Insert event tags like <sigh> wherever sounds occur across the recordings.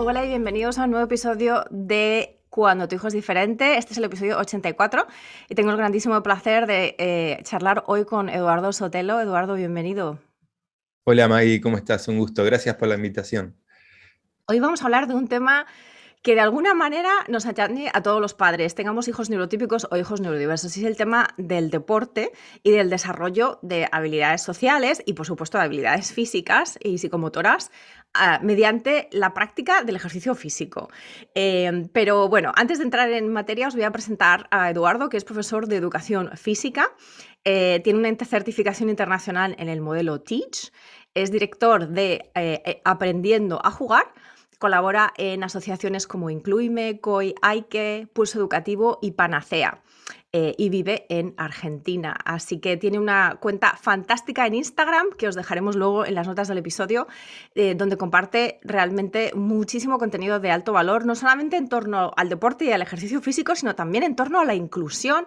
Hola y bienvenidos a un nuevo episodio de Cuando tu hijo es diferente. Este es el episodio 84 y tengo el grandísimo placer de eh, charlar hoy con Eduardo Sotelo. Eduardo, bienvenido. Hola Maggie, ¿cómo estás? Un gusto. Gracias por la invitación. Hoy vamos a hablar de un tema que de alguna manera nos atañe a todos los padres, tengamos hijos neurotípicos o hijos neurodiversos. Y es el tema del deporte y del desarrollo de habilidades sociales y, por supuesto, de habilidades físicas y psicomotoras ah, mediante la práctica del ejercicio físico. Em, pero bueno, antes de entrar en materia, os voy a presentar a Eduardo, que es profesor de educación física. Eh, tiene una certificación internacional en el modelo TEACH. Es director de eh, eh, Aprendiendo a Jugar Colabora en asociaciones como Incluime, COI, AIKE, Pulso Educativo y Panacea. Eh, y vive en Argentina. Así que tiene una cuenta fantástica en Instagram que os dejaremos luego en las notas del episodio, eh, donde comparte realmente muchísimo contenido de alto valor, no solamente en torno al deporte y al ejercicio físico, sino también en torno a la inclusión.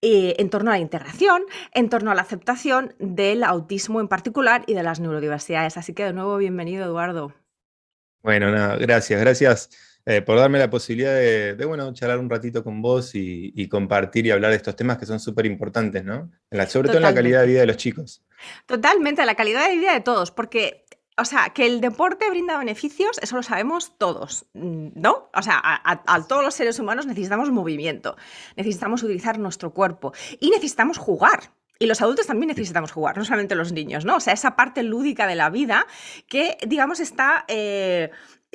Eh, en torno a la integración, en torno a la aceptación del autismo en particular y de las neurodiversidades. Así que de nuevo, bienvenido, Eduardo. Bueno, nada, gracias, gracias eh, por darme la posibilidad de, bueno, charlar un ratito con vos y, compartir y hablar de estos temas que son súper importantes, ¿no? sobre todo en la calidad de vida de los chicos. Totalmente, la calidad de vida de todos, porque o sea, que el deporte brinda beneficios, eso lo sabemos todos, ¿no? O sea, a, todos los seres humanos necesitamos movimiento, necesitamos utilizar nuestro cuerpo y necesitamos jugar. Y los adultos también necesitamos jugar, no solamente los niños, ¿no? O sea, esa parte lúdica de la vida que, digamos, está eh,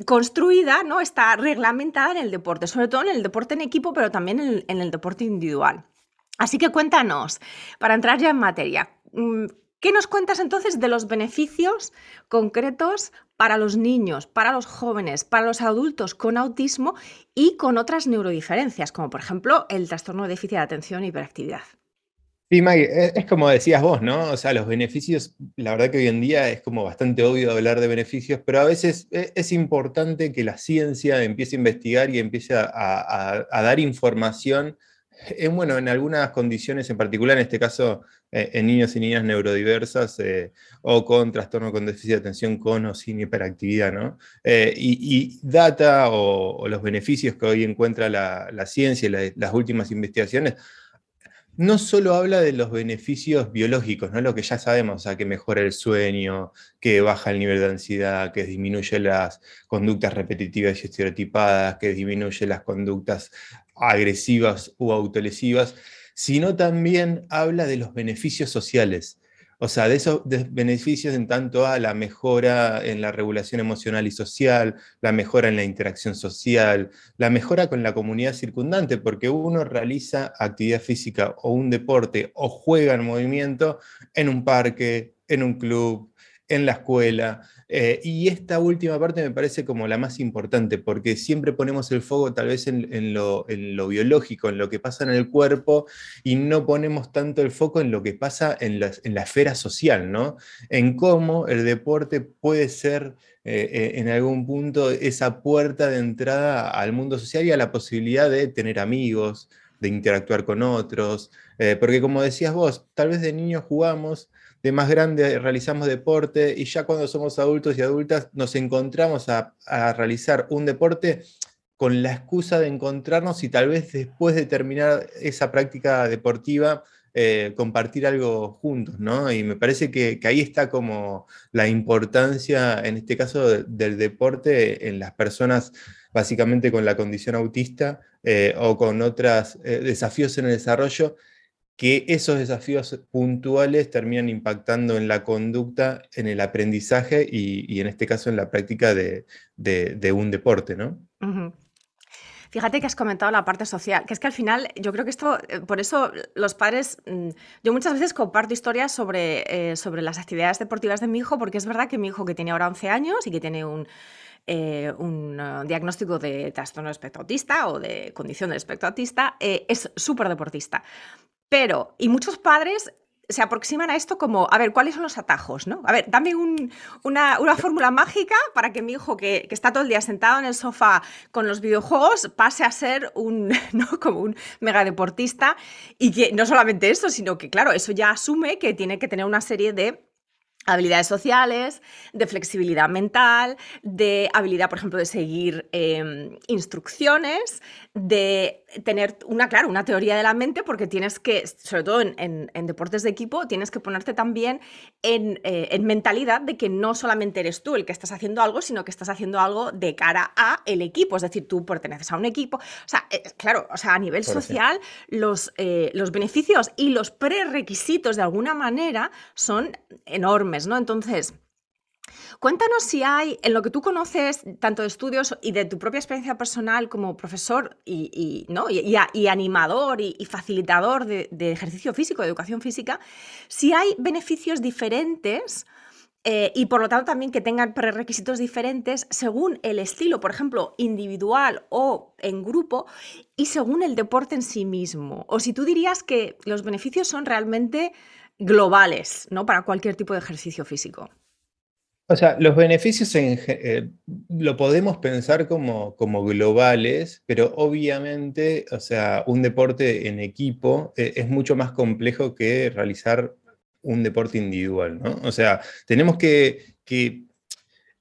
construida, ¿no? Está reglamentada en el deporte, sobre todo en el deporte en equipo, pero también en el deporte individual. Así que cuéntanos, para entrar ya en materia, mm, ¿qué nos cuentas entonces de los beneficios concretos para los niños, para los jóvenes, para los adultos con autismo y con otras neurodiferencias, como por ejemplo el trastorno de déficit de atención e hiperactividad? Sí, Mike, es, como decías vos, ¿no? O sea, los beneficios, la verdad que hoy en día es como bastante obvio hablar de beneficios, pero a veces e, es, importante que la ciencia empiece a investigar y empiece a, dar información en, bueno, en algunas condiciones en particular, en este caso eh, en niños y niñas neurodiversas eh, o con trastorno con déficit de atención con o sin hiperactividad, ¿no? Eh, y, data o, los beneficios que hoy encuentra la, ciencia y las últimas investigaciones no solo habla de los beneficios biológicos, ¿no? lo que ya sabemos, o sea, que mejora el sueño, que baja el nivel de ansiedad, que disminuye las conductas repetitivas y estereotipadas, que disminuye las conductas agresivas o autolesivas, sino también habla de los beneficios sociales. O sea, de esos beneficios en tanto a la mejora en la regulación emocional y social, la mejora en la interacción social, la mejora con la comunidad circundante, porque uno realiza actividad física o un deporte o juega en movimiento en un parque, en un club, en la escuela. Eh, y esta última parte me parece como la más importante, porque siempre ponemos el foco tal vez en, lo, biológico, en lo que pasa en el cuerpo, y no ponemos tanto el foco en lo que pasa en la, esfera social, ¿no? En cómo el deporte puede ser eh, eh, en algún punto esa puerta de entrada al mundo social y a la posibilidad de tener amigos, de interactuar con otros, porque como decías vos, tal vez de niños jugamos, de más grande realizamos deporte y ya cuando somos adultos y adultas nos encontramos a, realizar un deporte con la excusa de encontrarnos y tal vez después de terminar esa práctica deportiva eh, compartir algo juntos, ¿no? Y me parece que, ahí está como la importancia, en este caso, del deporte en las personas básicamente con la condición autista eh, o con otros eh, desafíos en el desarrollo que esos desafíos puntuales terminan impactando en la conducta, en el aprendizaje y, en este caso en la práctica de, un deporte, ¿no? Fíjate que has comentado la parte social, que es que al final yo creo que esto, eh, por eso los padres, mm, yo muchas veces comparto historias sobre, eh, sobre las actividades deportivas de mi hijo, porque es verdad que mi hijo que tiene ahora 11 años y que tiene un, eh, un diagnóstico de trastorno espectro autista o de condición del espectro autista, es súper deportista. Pero, y muchos padres se aproximan a esto como, a ver, ¿cuáles son los atajos? ¿no? A ver, dame una, fórmula mágica para que mi hijo, que, está todo el día sentado en el sofá con los videojuegos, pase a ser un, <laughs> ¿no? como un mega deportista. Y que no solamente eso, sino que, claro, eso ya asume que tiene que tener una serie de habilidades sociales, de flexibilidad mental, de habilidad, por ejemplo, de seguir em, instrucciones, de tener una, claro, una teoría de la mente, porque tienes que, sobre todo en, deportes de equipo, tienes que ponerte también eh, en, mentalidad de que no solamente eres tú el que estás haciendo algo, sino que estás haciendo algo de cara a el equipo, es decir, tú perteneces a un equipo. O sea, eh, claro, o sea, a nivel social, los, eh, los beneficios y los prerequisitos de alguna manera son enormes, ¿no? Entonces, Cuéntanos si hay, en lo que tú conoces, tanto de estudios y de tu propia experiencia personal como profesor y, ¿no? y, animador y, facilitador de, ejercicio físico, de educación física, si hay beneficios diferentes eh, y por lo tanto también que tengan prerequisitos diferentes según el estilo, por ejemplo, individual o en grupo y según el deporte en sí mismo. O si tú dirías que los beneficios son realmente globales, ¿no? Para cualquier tipo de ejercicio físico. O sea, los beneficios en, eh, lo podemos pensar como, como, globales, pero obviamente, o sea, un deporte en equipo eh, es mucho más complejo que realizar un deporte individual, ¿no? O sea, tenemos que, que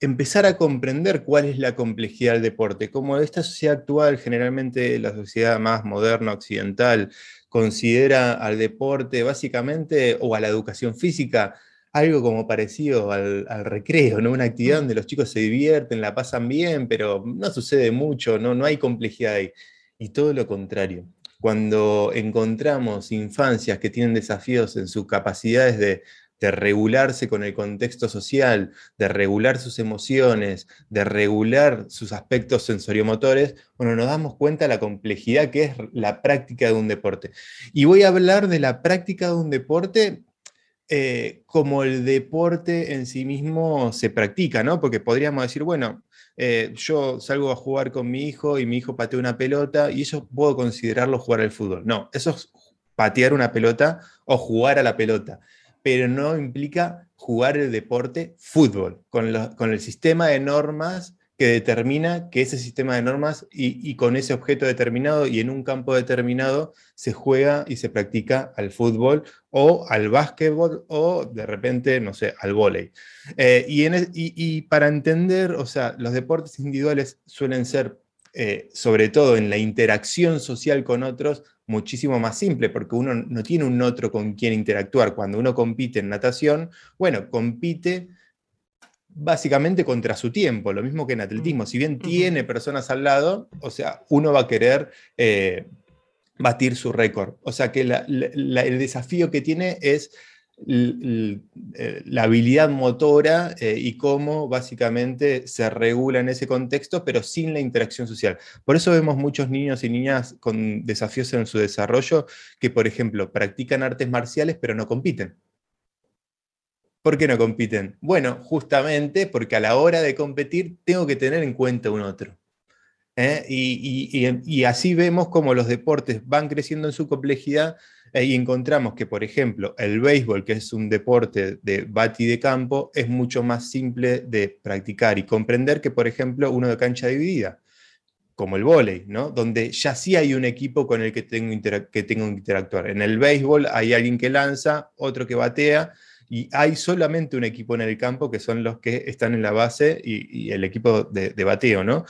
empezar a comprender cuál es la complejidad del deporte. Como esta sociedad actual, generalmente la sociedad más moderna, occidental, considera al deporte básicamente o a la educación física algo como parecido al, recreo, ¿no? Una actividad mm. donde los chicos se divierten, la pasan bien, pero no sucede mucho, no, no hay complejidad ahí. Y todo lo contrario. Cuando encontramos infancias que tienen desafíos en sus capacidades de, de regularse con el contexto social, de regular sus emociones, de regular sus aspectos sensoriomotores, bueno, nos damos cuenta de la complejidad que es la práctica de un deporte. Y voy a hablar de la práctica de un deporte eh, como el deporte en sí mismo se practica, ¿no? Porque podríamos decir, bueno, eh, yo salgo a jugar con mi hijo y mi hijo patea una pelota y eso puedo considerarlo jugar al fútbol. No, eso es patear una pelota o jugar a la pelota, pero no implica jugar el deporte fútbol, con, con el sistema de normas que determina que ese sistema de normas y, con ese objeto determinado y en un campo determinado se juega y se practica al fútbol o al básquetbol o de repente, no sé, al vóley. Eh, y, para entender, o sea, los deportes individuales suelen ser, eh, sobre todo en la interacción social con otros, muchísimo más simple, porque uno no tiene un otro con quien interactuar. Cuando uno compite en natación, bueno, compite básicamente contra su tiempo, lo mismo que en atletismo. Si bien tiene personas al lado, o sea, uno va a querer eh, batir su récord. O sea que el desafío que tiene es eh, la habilidad motora eh, y cómo básicamente se regula en ese contexto, pero sin la interacción social. Por eso vemos muchos niños y niñas con desafíos en su desarrollo que, por ejemplo, practican artes marciales pero no compiten. ¿Por qué no compiten? Bueno, justamente porque a la hora de competir tengo que tener en cuenta un otro. ¿eh? Y, así vemos cómo los deportes van creciendo en su complejidad eh, y encontramos que, por ejemplo, el béisbol, que es un deporte de bati de campo, es mucho más simple de practicar y comprender que, por ejemplo, uno de cancha dividida, como el vóley, ¿no? donde ya sí hay un equipo con el que tengo, que tengo que interactuar. En el béisbol hay alguien que lanza, otro que batea, y hay solamente un equipo en el campo que son los que están en la base y, el equipo de, bateo, ¿no?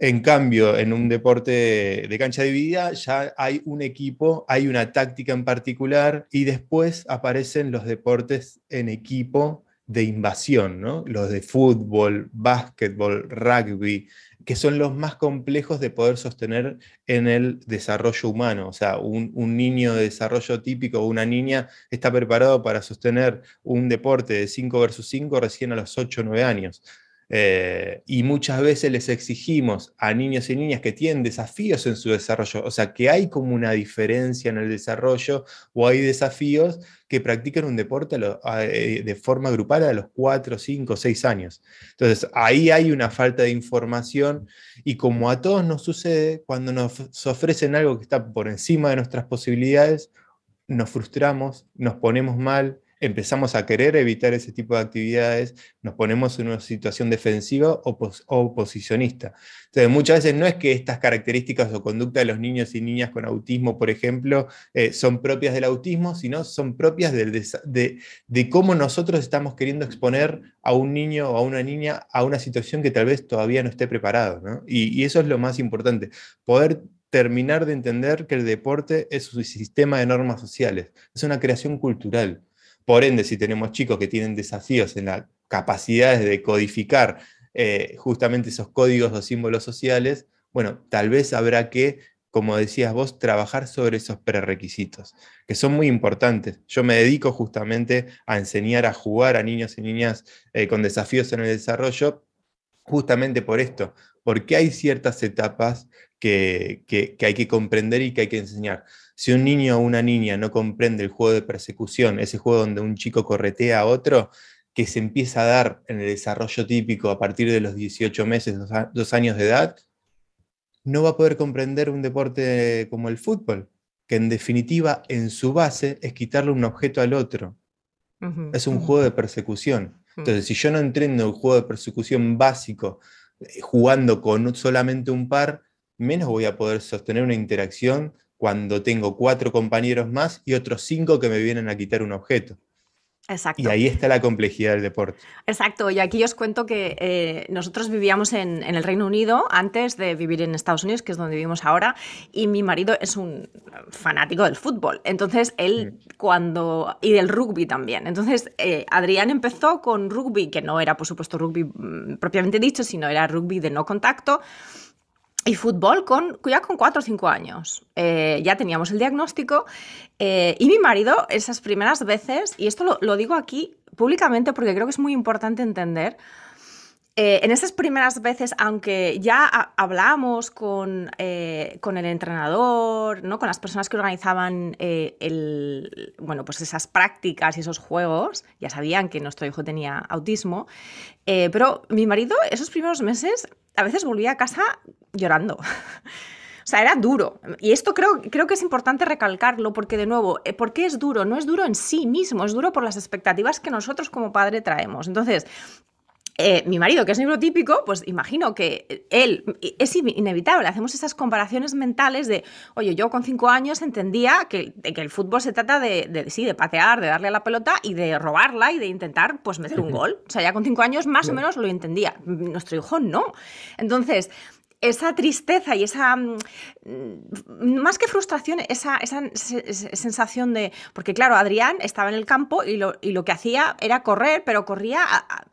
En cambio, en un deporte de cancha dividida ya hay un equipo, hay una táctica en particular y después aparecen los deportes en equipo de invasión, ¿no? Los de fútbol, básquetbol, rugby, que son los más complejos de poder sostener en el desarrollo humano. O sea, un, niño de desarrollo típico o una niña está preparado para sostener un deporte de 5 versus 5 recién a los 8 o 9 años. Eh, y muchas veces les exigimos a niños y niñas que tienen desafíos en su desarrollo, o sea, que hay como una diferencia en el desarrollo o hay desafíos que practican un deporte eh, de forma grupal a los 4, 5, 6 años. Entonces, ahí hay una falta de información y como a todos nos sucede, cuando nos ofrecen algo que está por encima de nuestras posibilidades, nos frustramos, nos ponemos mal, empezamos a querer evitar ese tipo de actividades, nos ponemos en una situación defensiva o, oposicionista. Entonces, muchas veces no es que estas características o conducta de los niños y niñas con autismo, por ejemplo, eh, son propias del autismo, sino son propias de, cómo nosotros estamos queriendo exponer a un niño o a una niña a una situación que tal vez todavía no esté preparado. Y, y eso es lo más importante, poder terminar de entender que el deporte es un sistema de normas sociales, es una creación cultural. Por ende, si tenemos chicos que tienen desafíos en las capacidades de codificar eh, justamente esos códigos o símbolos sociales, bueno, tal vez habrá que, como decías vos, trabajar sobre esos prerequisitos, que son muy importantes. Yo me dedico justamente a enseñar a jugar a niños y niñas eh, con desafíos en el desarrollo, justamente por esto, porque hay ciertas etapas que, hay que comprender y que hay que enseñar. Si un niño o una niña no comprende el juego de persecución, ese juego donde un chico corretea a otro, que se empieza a dar en el desarrollo típico a partir de los 18 meses, dos años de edad, no va a poder comprender un deporte como el fútbol, que en definitiva en su base es quitarle un objeto al otro. es un juego de persecución. Entonces, si yo no entreno el juego de persecución básico jugando con solamente un par, menos voy a poder sostener una interacción cuando tengo cuatro compañeros más y otros cinco que me vienen a quitar un objeto. Exacto. Y ahí está la complejidad del deporte. Exacto, y aquí os cuento que eh, nosotros vivíamos en, el Reino Unido antes de vivir en Estados Unidos, que es donde vivimos ahora, y mi marido es un fanático del fútbol. Entonces, él cuando... y del rugby también. Entonces, eh, Adrián empezó con rugby, que no era, por supuesto, rugby mm, propiamente dicho, sino era rugby de no contacto y fútbol con, ya con 4 o 5 años. Eh, ya teníamos el diagnóstico eh, y mi marido esas primeras veces, y esto lo, digo aquí públicamente porque creo que es muy importante entender, eh, en esas primeras veces, aunque ya hablamos con, con, el entrenador, ¿no? con las personas que organizaban el, bueno, pues esas prácticas y esos juegos, ya sabían que nuestro hijo tenía autismo, pero mi marido esos primeros meses a veces volvía a casa llorando. <laughs> O sea, era duro. Y esto creo, creo que es importante recalcarlo porque, de nuevo, eh, ¿por qué es duro? No es duro en sí mismo, es duro por las expectativas que nosotros como padre traemos. Entonces, eh, mi marido, que es neurotípico, pues imagino que él es inevitable. Hacemos esas comparaciones mentales de, oye, yo con cinco años entendía que, que el fútbol se trata de, de, sí, de patear, de darle a la pelota y de robarla y de intentar, pues, meter un <laughs> gol. O sea, ya con cinco años más o menos lo entendía. Nuestro hijo no. Entonces, esa tristeza y esa, mm, más que frustración, esa, sensación de, porque claro, Adrián estaba en el campo y lo, que hacía era correr, pero corría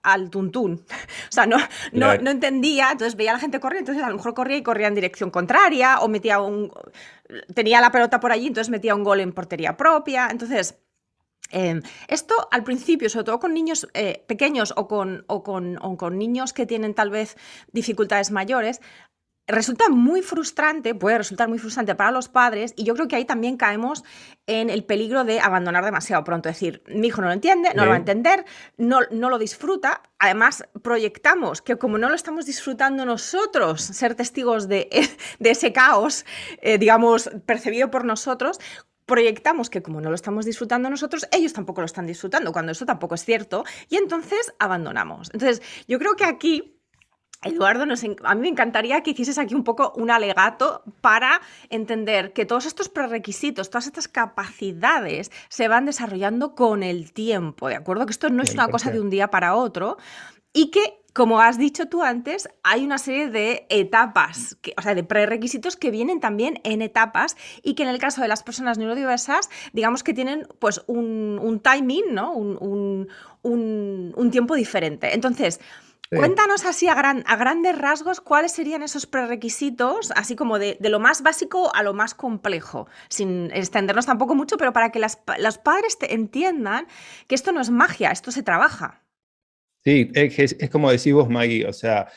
al tuntún. <laughs> O sea, no, no, entendía, entonces veía a la gente correr, entonces a lo mejor corría y corría en dirección contraria o metía un... tenía la pelota por allí, entonces metía un gol en portería propia. Entonces... Em, esto al principio, sobre todo con niños eh, pequeños o con, o con, niños que tienen tal vez dificultades mayores, resulta muy frustrante, puede resultar muy frustrante para los padres y yo creo que ahí también caemos en el peligro de abandonar demasiado pronto, es decir, mi hijo no lo entiende, no lo va a entender, no, no lo disfruta, además proyectamos que como no lo estamos disfrutando nosotros, ser testigos de, <laughs> de ese caos, eh, digamos, percibido por nosotros, proyectamos que como no lo estamos disfrutando nosotros, ellos tampoco lo están disfrutando, cuando eso tampoco es cierto, y entonces abandonamos. Entonces, yo creo que aquí Eduardo, a mí me encantaría que hicieses aquí un poco un alegato para entender que todos estos prerequisitos, todas estas capacidades se van desarrollando con el tiempo, ¿de acuerdo? Que esto no es una cosa de un día para otro y que como has dicho tú antes, hay una serie de etapas, o sea, de prerequisitos que vienen también en etapas y que en el caso de las personas neurodiversas, digamos que tienen pues un, timing, ¿no? Un, un tiempo diferente. Entonces, Cuéntanos así a, grandes rasgos cuáles serían esos prerequisitos, así como de, lo más básico a lo más complejo, sin extendernos tampoco mucho, pero para que los padres entiendan que esto no es magia, esto se trabaja. Sí, es, es como decís vos, Maggie, o sea,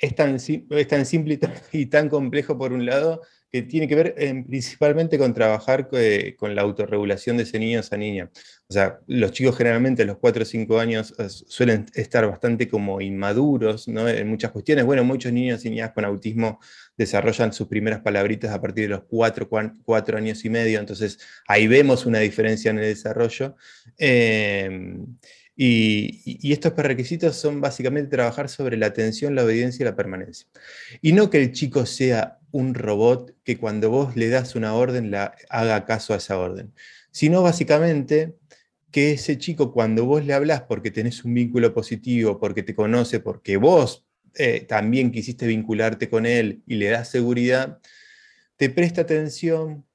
es tan, es tan simple y tan, complejo por un lado que tiene que ver eh, principalmente con trabajar eh, con la autorregulación de ese niño o esa niña. O sea, los chicos generalmente a los 4 o 5 años eh, suelen estar bastante como inmaduros ¿no? en muchas cuestiones. Bueno, muchos niños y niñas con autismo desarrollan sus primeras palabritas a partir de los 4, 4 años y medio, entonces ahí vemos una diferencia en el desarrollo. Y, estos requisitos son básicamente trabajar sobre la atención, la obediencia y la permanencia. Y no que el chico sea un robot que cuando vos le das una orden la haga caso a esa orden, sino básicamente que ese chico cuando vos le hablas porque tenés un vínculo positivo, porque te conoce, porque vos eh, también quisiste vincularte con él y le das seguridad, te presta atención,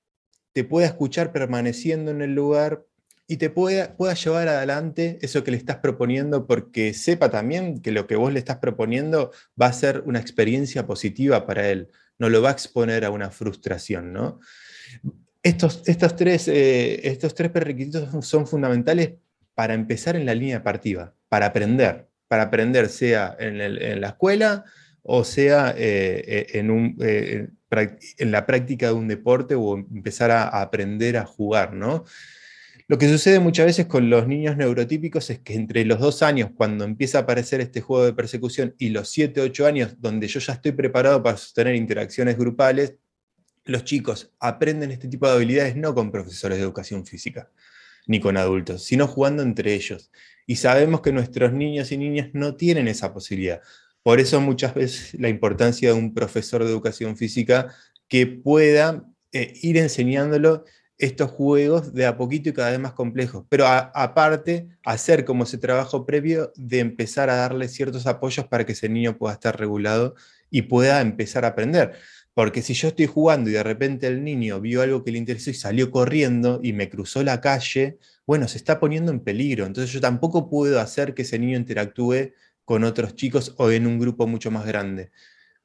te pueda escuchar permaneciendo en el lugar y te pueda, pueda llevar adelante eso que le estás proponiendo, porque sepa también que lo que vos le estás proponiendo va a ser una experiencia positiva para él, no lo va a exponer a una frustración. ¿no? Estos, estos, tres, eh, estos tres requisitos son fundamentales para empezar en la línea partida, para aprender, para aprender sea en, la escuela o sea eh, eh, en, un, en la práctica de un deporte o empezar a, a aprender a jugar, ¿no? Lo que sucede muchas veces con los niños neurotípicos es que entre los dos años, cuando empieza a aparecer este juego de persecución, y los siete, ocho años, donde yo ya estoy preparado para sostener interacciones grupales, los chicos aprenden este tipo de habilidades no con profesores de educación física, ni con adultos, sino jugando entre ellos. Y sabemos que nuestros niños y niñas no tienen esa posibilidad. Por eso muchas veces la importancia de un profesor de educación física que pueda eh, ir enseñándolo estos juegos de a poquito y cada vez más complejos. Pero aparte, hacer como ese trabajo previo de empezar a darle ciertos apoyos para que ese niño pueda estar regulado y pueda empezar a aprender. Porque si yo estoy jugando y de repente el niño vio algo que le interesó y salió corriendo y me cruzó la calle, bueno, se está poniendo en peligro. Entonces yo tampoco puedo hacer que ese niño interactúe con otros chicos o en un grupo mucho más grande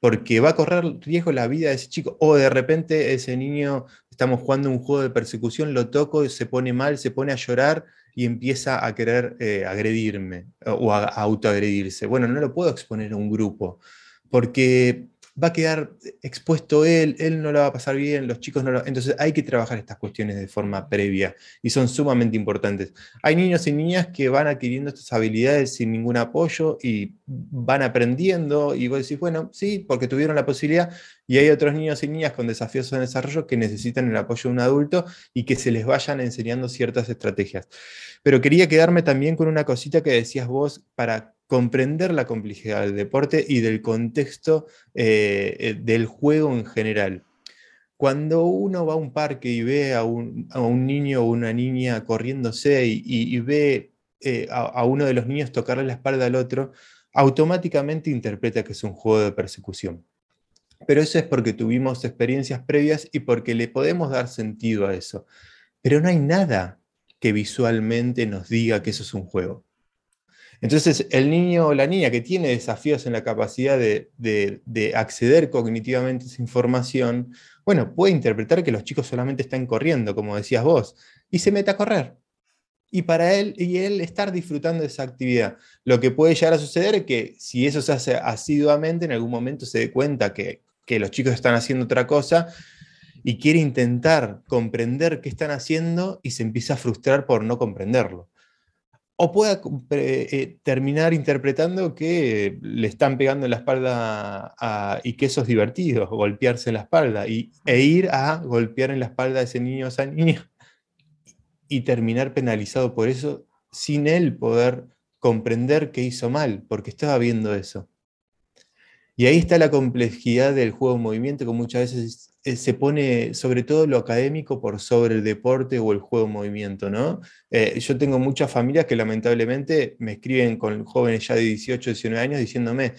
porque va a correr riesgo la vida de ese chico. O de repente ese niño, estamos jugando un juego de persecución, lo toco, se pone mal, se pone a llorar y empieza a querer eh, agredirme o a, a autoagredirse. Bueno, no lo puedo exponer a un grupo, porque va a quedar expuesto él, él no lo va a pasar bien, los chicos no lo... Entonces hay que trabajar estas cuestiones de forma previa y son sumamente importantes. Hay niños y niñas que van adquiriendo estas habilidades sin ningún apoyo y van aprendiendo y vos decís, bueno, sí, porque tuvieron la posibilidad y hay otros niños y niñas con desafíos en desarrollo que necesitan el apoyo de un adulto y que se les vayan enseñando ciertas estrategias. Pero quería quedarme también con una cosita que decías vos para comprender la complejidad del deporte y del contexto eh, eh, del juego en general. Cuando uno va a un parque y ve a un, niño o una niña corriéndose y, ve eh, a, uno de los niños tocarle la espalda al otro, automáticamente interpreta que es un juego de persecución. Pero eso es porque tuvimos experiencias previas y porque le podemos dar sentido a eso. Pero no hay nada que visualmente nos diga que eso es un juego. Entonces, el niño o la niña que tiene desafíos en la capacidad de, acceder cognitivamente a esa información, bueno, puede interpretar que los chicos solamente están corriendo, como decías vos, y se mete a correr. Y para él y él estar disfrutando de esa actividad. Lo que puede llegar a suceder es que si eso se hace asiduamente, en algún momento se dé cuenta que, que los chicos están haciendo otra cosa y quiere intentar comprender qué están haciendo y se empieza a frustrar por no comprenderlo o pueda eh, terminar interpretando que le están pegando en la espalda y que eso es divertido, golpearse en la espalda, y, e ir a golpear en la espalda a ese niño o esa niña <laughs> y terminar penalizado por eso sin él poder comprender que hizo mal, porque estaba viendo eso. Y ahí está la complejidad del juego en movimiento, que muchas veces eh, se pone sobre todo lo académico por sobre el deporte o el juego en movimiento, ¿no? Eh, yo tengo muchas familias que lamentablemente me escriben con jóvenes ya de 18, 19 años diciéndome,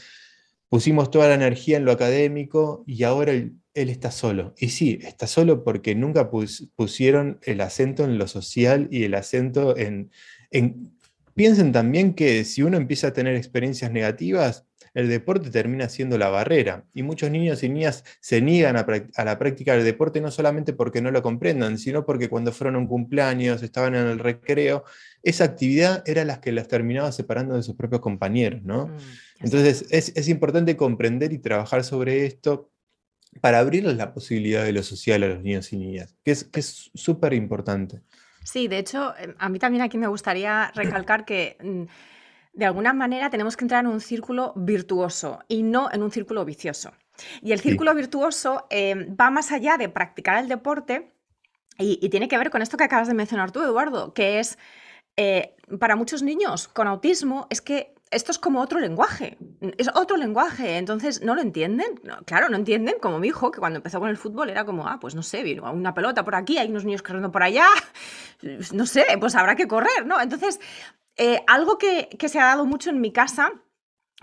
pusimos toda la energía en lo académico y ahora él, está solo. Y sí, está solo porque nunca pusieron el acento en lo social y el acento en, en piensen también que si uno empieza a tener experiencias negativas, el deporte termina siendo la barrera. Y muchos niños y niñas se niegan a, la práctica del deporte no solamente porque no lo comprendan, sino porque cuando fueron a un cumpleaños, estaban en el recreo, esa actividad era la que las terminaba separando de sus propios compañeros. ¿no? Mm, Entonces es, importante comprender y trabajar sobre esto para abrirles la posibilidad de lo social a los niños y niñas, que es súper importante. Sí, de hecho, em, a mí también aquí me gustaría recalcar que mm, de alguna manera tenemos que entrar en un círculo virtuoso y no en un círculo vicioso. Y el círculo virtuoso em, va más allá de practicar el deporte y, tiene que ver con esto que acabas de mencionar tú, Eduardo, que es eh, para muchos niños con autismo es que esto es como otro lenguaje, es otro lenguaje, entonces no lo entienden, claro, no entienden, como mi hijo, que cuando empezó con el fútbol era como, ah, pues no sé, vino una pelota por aquí, hay unos niños corriendo por allá, no sé, pues habrá que correr, ¿no? Entonces, eh, algo que, que se ha dado mucho en mi casa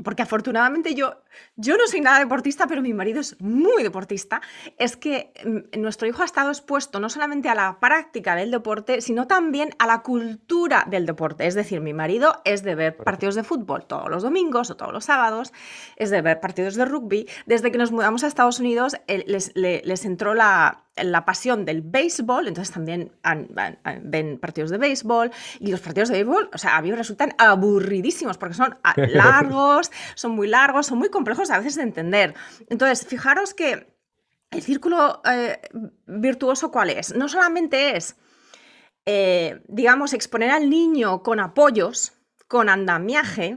porque afortunadamente yo, yo no soy nada deportista, pero mi marido es muy deportista, es que mm, nuestro hijo ha estado expuesto no solamente a la práctica del deporte, sino también a la cultura del deporte. Es decir, mi marido es de ver partidos de fútbol todos los domingos o todos los sábados, es de ver partidos de rugby. Desde que nos mudamos a Estados Unidos, les, les entró la, la pasión del béisbol, entonces también ven partidos de béisbol y los partidos de béisbol, o sea, a mí me resultan aburridísimos porque son <laughs> largos, son muy largos, son muy complejos a veces de entender. Entonces, fijaros que el círculo eh, virtuoso, ¿cuál es? No solamente es, eh, digamos, exponer al niño con apoyos, con andamiaje,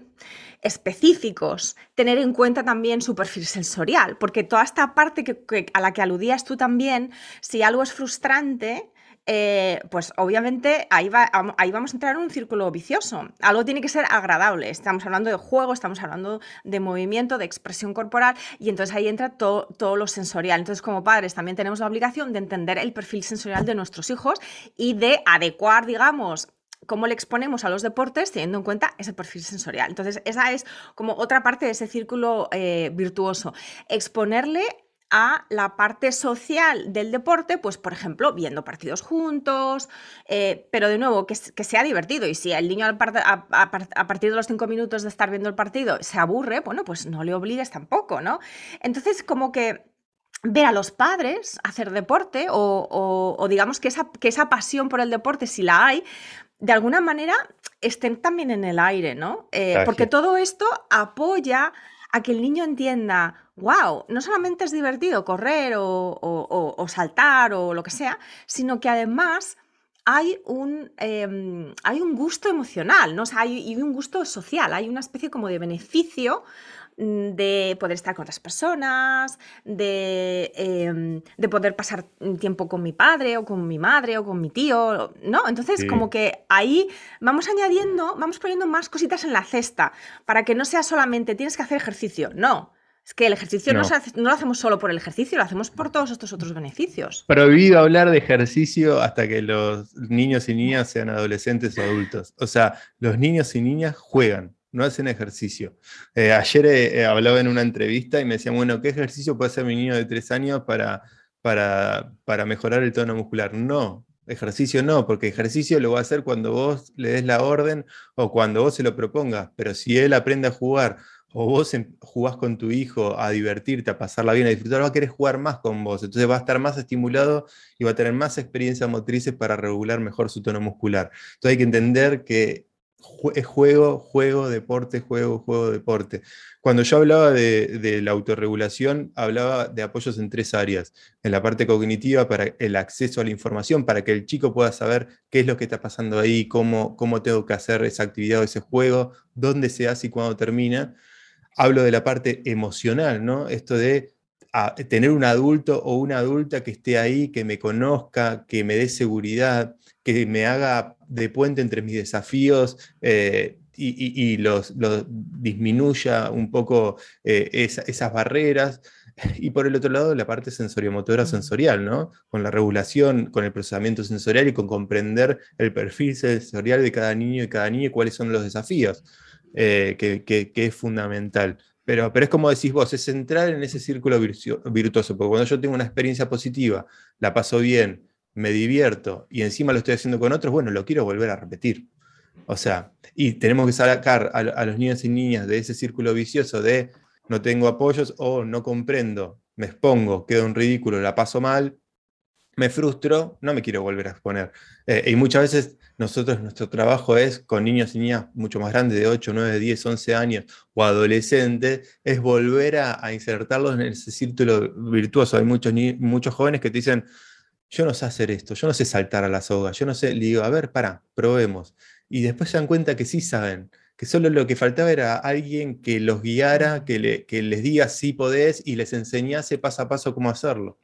específicos, tener en cuenta también su perfil sensorial, porque toda esta parte que, a la que aludías tú también, si algo es frustrante, eh, pues obviamente ahí, va, ahí vamos a entrar en un círculo vicioso. Algo tiene que ser agradable. Estamos hablando de juego, estamos hablando de movimiento, de expresión corporal, y entonces ahí entra todo, todo lo sensorial. Entonces, como padres, también tenemos la obligación de entender el perfil sensorial de nuestros hijos y de adecuar, digamos, cómo le exponemos a los deportes teniendo en cuenta ese perfil sensorial. Entonces, esa es como otra parte de ese círculo eh, virtuoso. Exponerle a la parte social del deporte, pues por ejemplo, viendo partidos juntos, eh, pero de nuevo, que, sea divertido. Y si el niño a, partir de los cinco minutos de estar viendo el partido se aburre, bueno, pues no le obligues tampoco, ¿no? Entonces, como que ver a los padres hacer deporte o, digamos que esa, que esa pasión por el deporte, si la hay, de alguna manera estén también en el aire, ¿no? Eh, porque todo esto apoya a que el niño entienda, wow, no solamente es divertido correr o, saltar o lo que sea, sino que además hay un, em, hay un gusto emocional, ¿no? hay, y un gusto social, hay una especie como de beneficio Mm, de poder estar con otras personas, de, em, de, poder pasar tiempo con mi padre o con mi madre o con mi tío, ¿no? Entonces, como que ahí vamos añadiendo, vamos poniendo más cositas en la cesta para que no sea solamente tienes que hacer ejercicio, no. Es que el ejercicio no. no, lo hacemos solo por el ejercicio, lo hacemos por todos estos otros beneficios. Prohibido hablar de ejercicio hasta que los niños y niñas sean adolescentes o adultos. O sea, los niños y niñas juegan no hacen ejercicio. Eh, ayer eh, eh, hablaba en una entrevista y me decían, bueno, ¿qué ejercicio puede hacer mi niño de tres años para, para, para mejorar el tono muscular? No, ejercicio no, porque ejercicio lo va a hacer cuando vos le des la orden o cuando vos se lo propongas, pero si él aprende a jugar o vos em, jugás con tu hijo a divertirte, a pasarla bien, a disfrutar, va a querer jugar más con vos, entonces va a estar más estimulado y va a tener más experiencias motrices para regular mejor su tono muscular. Entonces hay que entender que es juego, juego, deporte, juego, juego, deporte. Cuando yo hablaba de, la autorregulación, hablaba de apoyos en tres áreas. En la parte cognitiva, para el acceso a la información, para que el chico pueda saber qué es lo que está pasando ahí, cómo, cómo tengo que hacer esa actividad o ese juego, dónde se hace y cuándo termina. Hablo de la parte emocional, ¿no? Esto de tener un adulto o una adulta que esté ahí, que me conozca, que me dé seguridad, que me haga de puente entre mis desafíos eh, y, los, disminuya un poco eh, esas barreras. <laughs> Y por el otro lado, la parte sensoriomotora sensorial, ¿no? Con la regulación, con el procesamiento sensorial y con comprender el perfil sensorial de cada niño y cada niña y cuáles son los desafíos, eh, que, es fundamental. Pero, pero es como decís vos, es entrar en ese círculo virtuoso, porque cuando yo tengo una experiencia positiva, la paso bien, me divierto y encima lo estoy haciendo con otros, bueno, lo quiero volver a repetir. O sea, y tenemos que sacar a, los niños y niñas de ese círculo vicioso de no tengo apoyos o no comprendo, me expongo, quedo en ridículo, la paso mal, me frustro, no me quiero volver a exponer. Eh, y muchas veces nosotros, nuestro trabajo es con niños y niñas mucho más grandes, de 8, 9, 10, 11 años o adolescentes, es volver a, insertarlos en ese círculo virtuoso. Hay muchos, muchos jóvenes que te dicen, yo no sé hacer esto, yo no sé saltar a la soga, yo no sé, le digo, a ver, para, probemos. Y después se dan cuenta que sí saben, que solo lo que faltaba era alguien que los guiara, que, les diga sí podés y les enseñase paso a paso cómo hacerlo.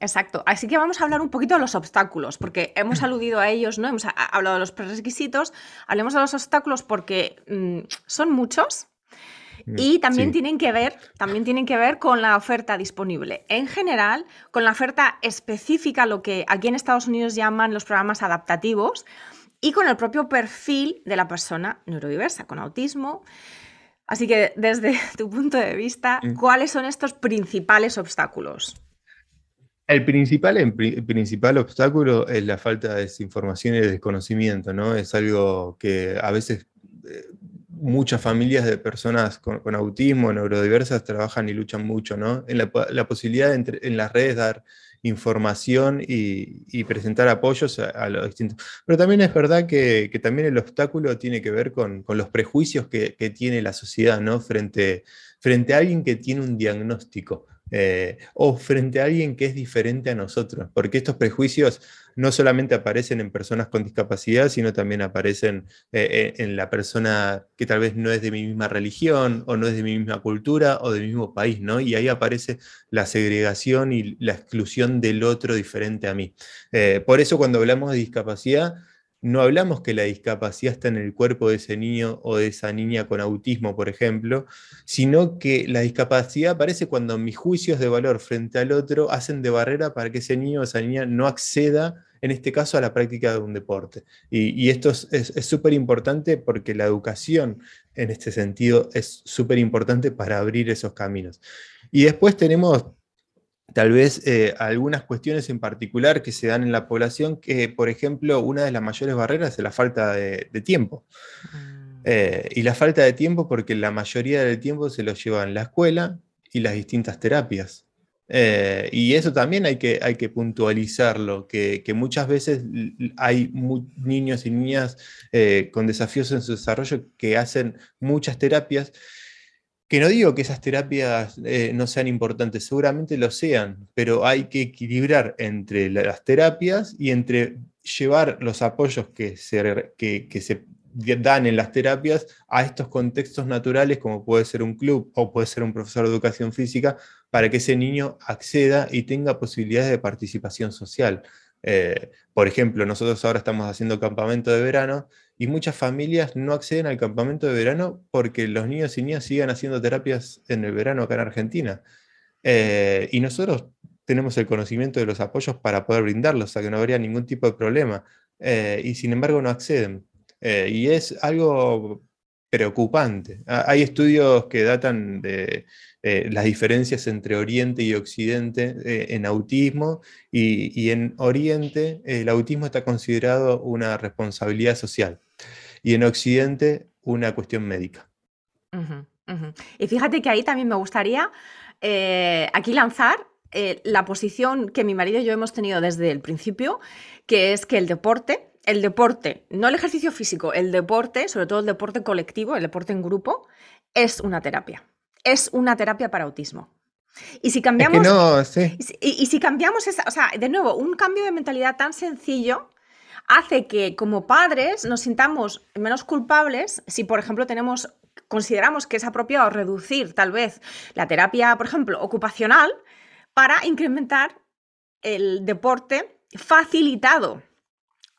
Exacto. Así que vamos a hablar un poquito de los obstáculos, porque hemos aludido a ellos, ¿no? Hemos hablado de los prerequisitos, hablemos de los obstáculos porque mm, son muchos mm, y también tienen que ver, también tienen que ver con la oferta disponible. En general, con la oferta específica, lo que aquí en Estados Unidos llaman los programas adaptativos, y con el propio perfil de la persona neurodiversa, con autismo. Así que desde <laughs> tu punto de vista, mm. ¿cuáles son estos principales obstáculos? El principal, el principal obstáculo es la falta de desinformación y de desconocimiento, ¿no? Es algo que a veces eh, muchas familias de personas con, autismo, neurodiversas, trabajan y luchan mucho, ¿no? En la, posibilidad de en las redes dar información y, presentar apoyos a, los distintos. Pero también es verdad que, también el obstáculo tiene que ver con, los prejuicios que, tiene la sociedad ¿no? frente, frente a alguien que tiene un diagnóstico. Eh, o frente a alguien que es diferente a nosotros, porque estos prejuicios no solamente aparecen en personas con discapacidad, sino también aparecen eh, eh, en la persona que tal vez no es de mi misma religión o no es de mi misma cultura o del mismo país, ¿no? Y ahí aparece la segregación y la exclusión del otro diferente a mí. por eso cuando hablamos de discapacidad, no hablamos que la discapacidad está en el cuerpo de ese niño o de esa niña con autismo, por ejemplo, sino que la discapacidad aparece cuando mis juicios de valor frente al otro hacen de barrera para que ese niño o esa niña no acceda, en este caso, a la práctica de un deporte. Y, esto es súper importante porque la educación en este sentido es súper importante para abrir esos caminos. Y después tenemos tal vez eh, algunas cuestiones en particular que se dan en la población, que por ejemplo una de las mayores barreras es la falta de, tiempo. Mm. Eh, y la falta de tiempo porque la mayoría del tiempo se lo llevan la escuela y las distintas terapias. Eh, y eso también hay que, hay que puntualizarlo, que, que muchas veces hay niños y niñas con desafíos en su desarrollo que hacen muchas terapias que no digo que esas terapias eh, no sean importantes, seguramente lo sean, pero hay que equilibrar entre las terapias y entre llevar los apoyos que se, que, se dan en las terapias a estos contextos naturales como puede ser un club o puede ser un profesor de educación física para que ese niño acceda y tenga posibilidades de participación social. Eh, por ejemplo, nosotros ahora estamos haciendo campamento de verano y muchas familias no acceden al campamento de verano porque los niños y niñas sigan haciendo terapias en el verano acá en Argentina. Eh, y nosotros tenemos el conocimiento de los apoyos para poder brindarlos, o sea que no habría ningún tipo de problema. Eh, y sin embargo no acceden. y es algo preocupante. Hay estudios que datan de eh, las diferencias entre Oriente y Occidente eh, en autismo y, en Oriente el autismo está considerado una responsabilidad social y en Occidente una cuestión médica. Y fíjate que ahí también me gustaría eh, aquí lanzar la posición que mi marido y yo hemos tenido desde el principio, que es que el deporte el deporte, no el ejercicio físico, el deporte, sobre todo el deporte colectivo, el deporte en grupo, es una terapia. Es una terapia para autismo. Y si cambiamos. y, si cambiamos esa. O sea, de nuevo, un cambio de mentalidad tan sencillo hace que como padres nos sintamos menos culpables si, por ejemplo, tenemos. Consideramos que es apropiado reducir tal vez la terapia, por ejemplo, ocupacional, para incrementar el deporte facilitado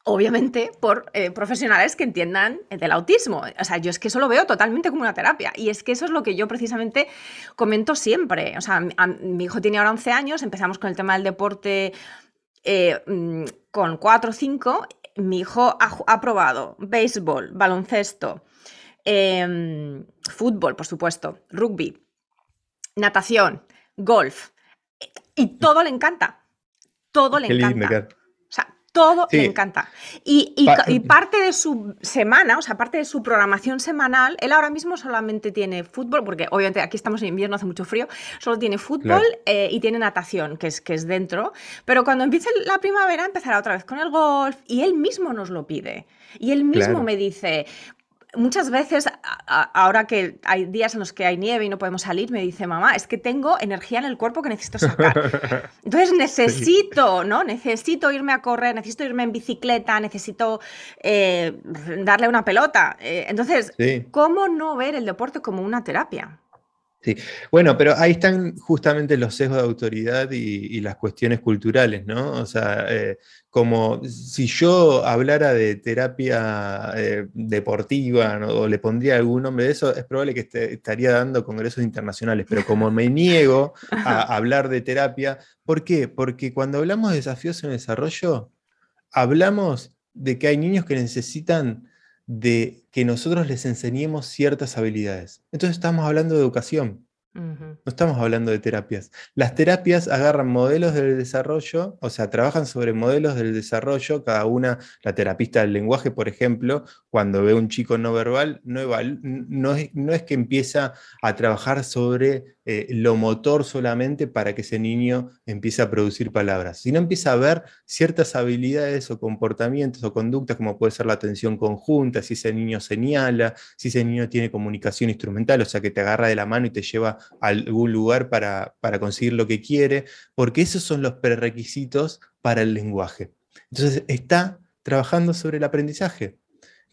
obviamente por eh, profesionales que entiendan del autismo. O sea, yo es que eso lo veo totalmente como una terapia. Y es que eso es lo que yo precisamente comento siempre. O sea, mi hijo tiene ahora 11 años, empezamos con el tema del deporte eh, mm, con 4 o 5. Mi hijo ha, probado béisbol, baloncesto, em, fútbol, por supuesto, rugby, natación, golf. Y todo le encanta. Todo le encanta todo le encanta. Y, parte de su semana, o sea, parte de su programación semanal, él ahora mismo solamente tiene fútbol, porque obviamente aquí estamos en invierno, hace mucho frío, solo tiene fútbol eh, y tiene natación, que es, que es dentro. Pero cuando empiece la primavera empezará otra vez con el golf y él mismo nos lo pide. Y él mismo me dice, muchas veces, ahora que hay días en los que hay nieve y no podemos salir, me dice mamá, es que tengo energía en el cuerpo que necesito sacar. <laughs> Entonces necesito, ¿no? Necesito irme a correr, necesito irme en bicicleta, necesito eh, darle una pelota. Eh, entonces, ¿cómo no ver el deporte como una terapia? Sí, bueno, pero ahí están justamente los sesgos de autoridad y, las cuestiones culturales, ¿no? O sea, eh, como si yo hablara de terapia eh, deportiva o le pondría algún nombre de eso, es probable que estaría dando congresos internacionales, pero como me niego <laughs> a hablar de terapia, ¿por qué? Porque cuando hablamos de desafíos en desarrollo, hablamos de que hay niños que necesitan de que nosotros les enseñemos ciertas habilidades. Entonces estamos hablando de educación. No estamos hablando de terapias. Las terapias agarran modelos del desarrollo, o sea, trabajan sobre modelos del desarrollo, cada una, la terapista del lenguaje, por ejemplo, cuando ve un chico no verbal, no, no, es, no es que empieza a trabajar sobre eh, lo motor solamente para que ese niño empiece a producir palabras, sino empieza a ver ciertas habilidades o comportamientos o conductas, como puede ser la atención conjunta, si ese niño señala, si ese niño tiene comunicación instrumental, o sea, que te agarra de la mano y te lleva a algún lugar para, para conseguir lo que quiere, porque esos son los prerequisitos para el lenguaje. Entonces, está trabajando sobre el aprendizaje.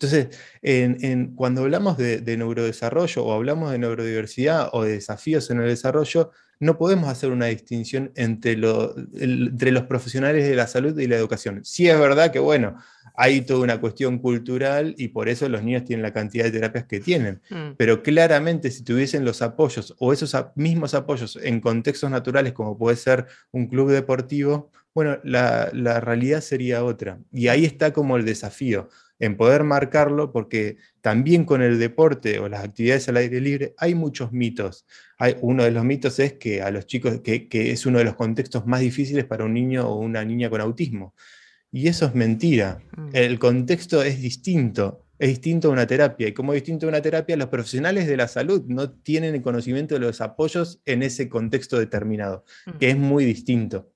Entonces, en, cuando hablamos de, neurodesarrollo o hablamos de neurodiversidad o de desafíos en el desarrollo, no podemos hacer una distinción entre, entre los profesionales de la salud y la educación. Sí es verdad que, bueno, hay toda una cuestión cultural y por eso los niños tienen la cantidad de terapias que tienen. Mm. Pero claramente si tuviesen los apoyos o esos mismos apoyos en contextos naturales como puede ser un club deportivo, bueno, la, la realidad sería otra. Y ahí está como el desafío en poder marcarlo, porque también con el deporte o las actividades al aire libre hay muchos mitos. Hay, uno de los mitos es que a los chicos, que, es uno de los contextos más difíciles para un niño o una niña con autismo. Y eso es mentira. Mm. El contexto es distinto. Es distinto a una terapia. Y como es distinto a una terapia, los profesionales de la salud no tienen el conocimiento de los apoyos en ese contexto determinado, que es muy distinto.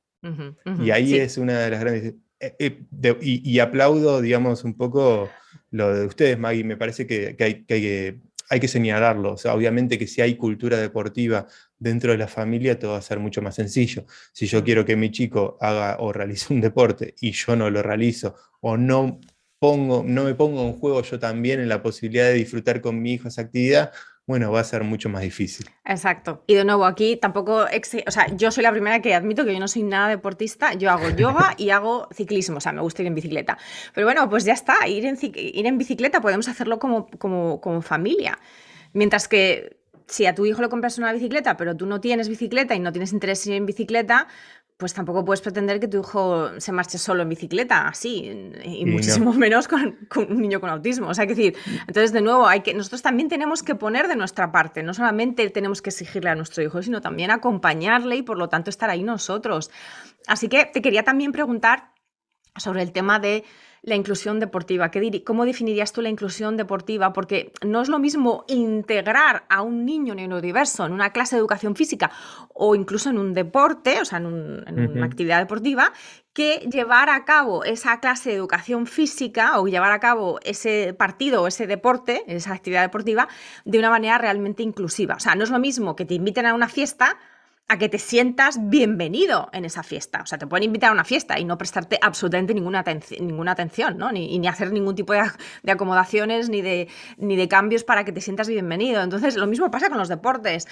y ahí es una de las grandes eh, eh, y, aplaudo, digamos, un poco lo de ustedes, Maggie. Me parece que, hay, que, hay, que, señalarlo. O sea, obviamente que si hay cultura deportiva dentro de la familia, todo va a ser mucho más sencillo. Si yo quiero que mi chico haga o realice un deporte y yo no lo realizo, o no, pongo, no me pongo en juego yo también en la posibilidad de disfrutar con mi hijo esa actividad, bueno, va a ser mucho más difícil. Exacto. Y de nuevo, aquí tampoco, o sea, yo soy la primera que admito que yo no soy nada deportista, yo hago <laughs> yoga y hago ciclismo, o sea, me gusta ir en bicicleta. Pero bueno, pues ya está, ir en, ir en bicicleta podemos hacerlo como, como, como familia. Mientras que si a tu hijo le compras una bicicleta, pero tú no tienes bicicleta y no tienes interés en bicicleta, pues tampoco puedes pretender que tu hijo se marche solo en bicicleta, así, y, muchísimo <laughs> menos con, un niño con autismo. O sea, que decir, entonces de nuevo, hay que, nosotros también tenemos que poner de nuestra parte, no solamente tenemos que exigirle a nuestro hijo, sino también acompañarle y por lo tanto estar ahí nosotros. Así que te quería también preguntar sobre el tema de la inclusión deportiva. ¿Cómo definirías tú la inclusión deportiva? Porque no es lo mismo integrar a un niño neurodiverso en una clase de educación física o incluso en un deporte, o sea, en, una actividad deportiva, que llevar a cabo esa clase de educación física o llevar a cabo ese partido o ese deporte, esa actividad deportiva, de una manera realmente inclusiva. O sea, no es lo mismo que te inviten a una fiesta a que te sientas bienvenido en esa fiesta. O sea, te pueden invitar a una fiesta y no prestarte absolutamente ninguna, atención, ¿no? Ni, ni hacer ningún tipo de, de, acomodaciones ni de, ni de cambios para que te sientas bienvenido. Entonces, lo mismo pasa con los deportes.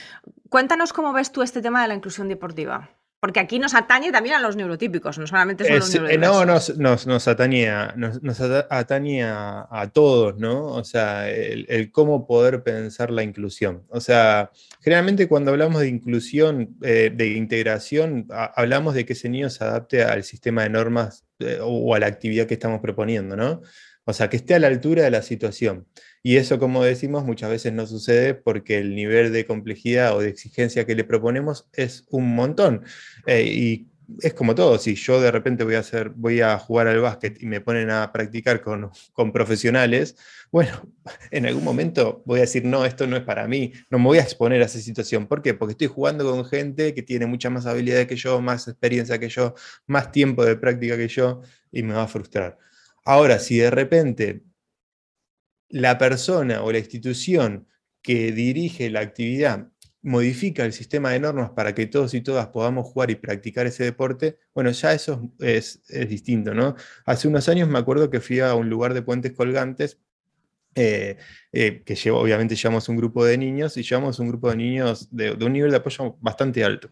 Cuéntanos cómo ves tú este tema de la inclusión deportiva. Porque aquí nos atañe también a los neurotípicos, no solamente son los eh, No, nos, nos, atañe, a, nos, atañe a, todos, ¿no? O sea, el, cómo poder pensar la inclusión. O sea, generalmente cuando hablamos de inclusión, eh, de integración, hablamos de que ese niño se adapte al sistema de normas eh, o a la actividad que estamos proponiendo, ¿no? O sea, que esté a la altura de la situación. Y eso, como decimos, muchas veces no sucede porque el nivel de complejidad o de exigencia que le proponemos es un montón. Eh, y es como todo, si yo de repente voy a, hacer, voy a jugar al básquet y me ponen a practicar con, con, profesionales, bueno, <laughs> en algún momento voy a decir, no, esto no es para mí, no me voy a exponer a esa situación. ¿Por qué? Porque estoy jugando con gente que tiene mucha más habilidad que yo, más experiencia que yo, más tiempo de práctica que yo, y me va a frustrar. Ahora, si de repente la persona o la institución que dirige la actividad modifica el sistema de normas para que todos y todas podamos jugar y practicar ese deporte, bueno, ya eso es, distinto, ¿no? Hace unos años me acuerdo que fui a un lugar de puentes colgantes, eh, eh, que llevo, obviamente llevamos un grupo de niños y llevamos un grupo de niños de, de un nivel de apoyo bastante alto.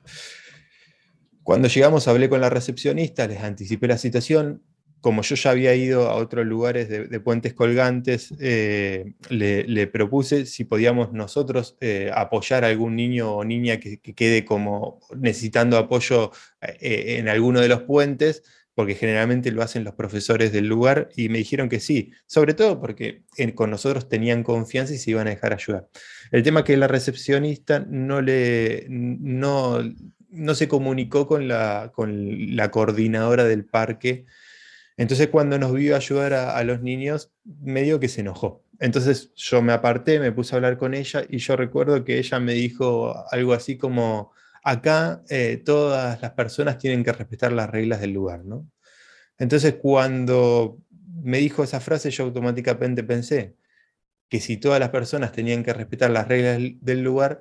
Cuando llegamos hablé con la recepcionista, les anticipé la situación, como yo ya había ido a otros lugares de, puentes colgantes, eh, le, propuse si podíamos nosotros eh, apoyar a algún niño o niña que, quede como necesitando apoyo eh, en alguno de los puentes, porque generalmente lo hacen los profesores del lugar, y me dijeron que sí, sobre todo porque con nosotros tenían confianza y se iban a dejar ayudar. El tema es que la recepcionista no, le, no, no se comunicó con la, con la coordinadora del parque, entonces cuando nos vio ayudar a, los niños, medio que se enojó. Entonces yo me aparté, me puse a hablar con ella y yo recuerdo que ella me dijo algo así como, acá eh, todas las personas tienen que respetar las reglas del lugar, ¿no? Entonces cuando me dijo esa frase, yo automáticamente pensé que si todas las personas tenían que respetar las reglas del lugar,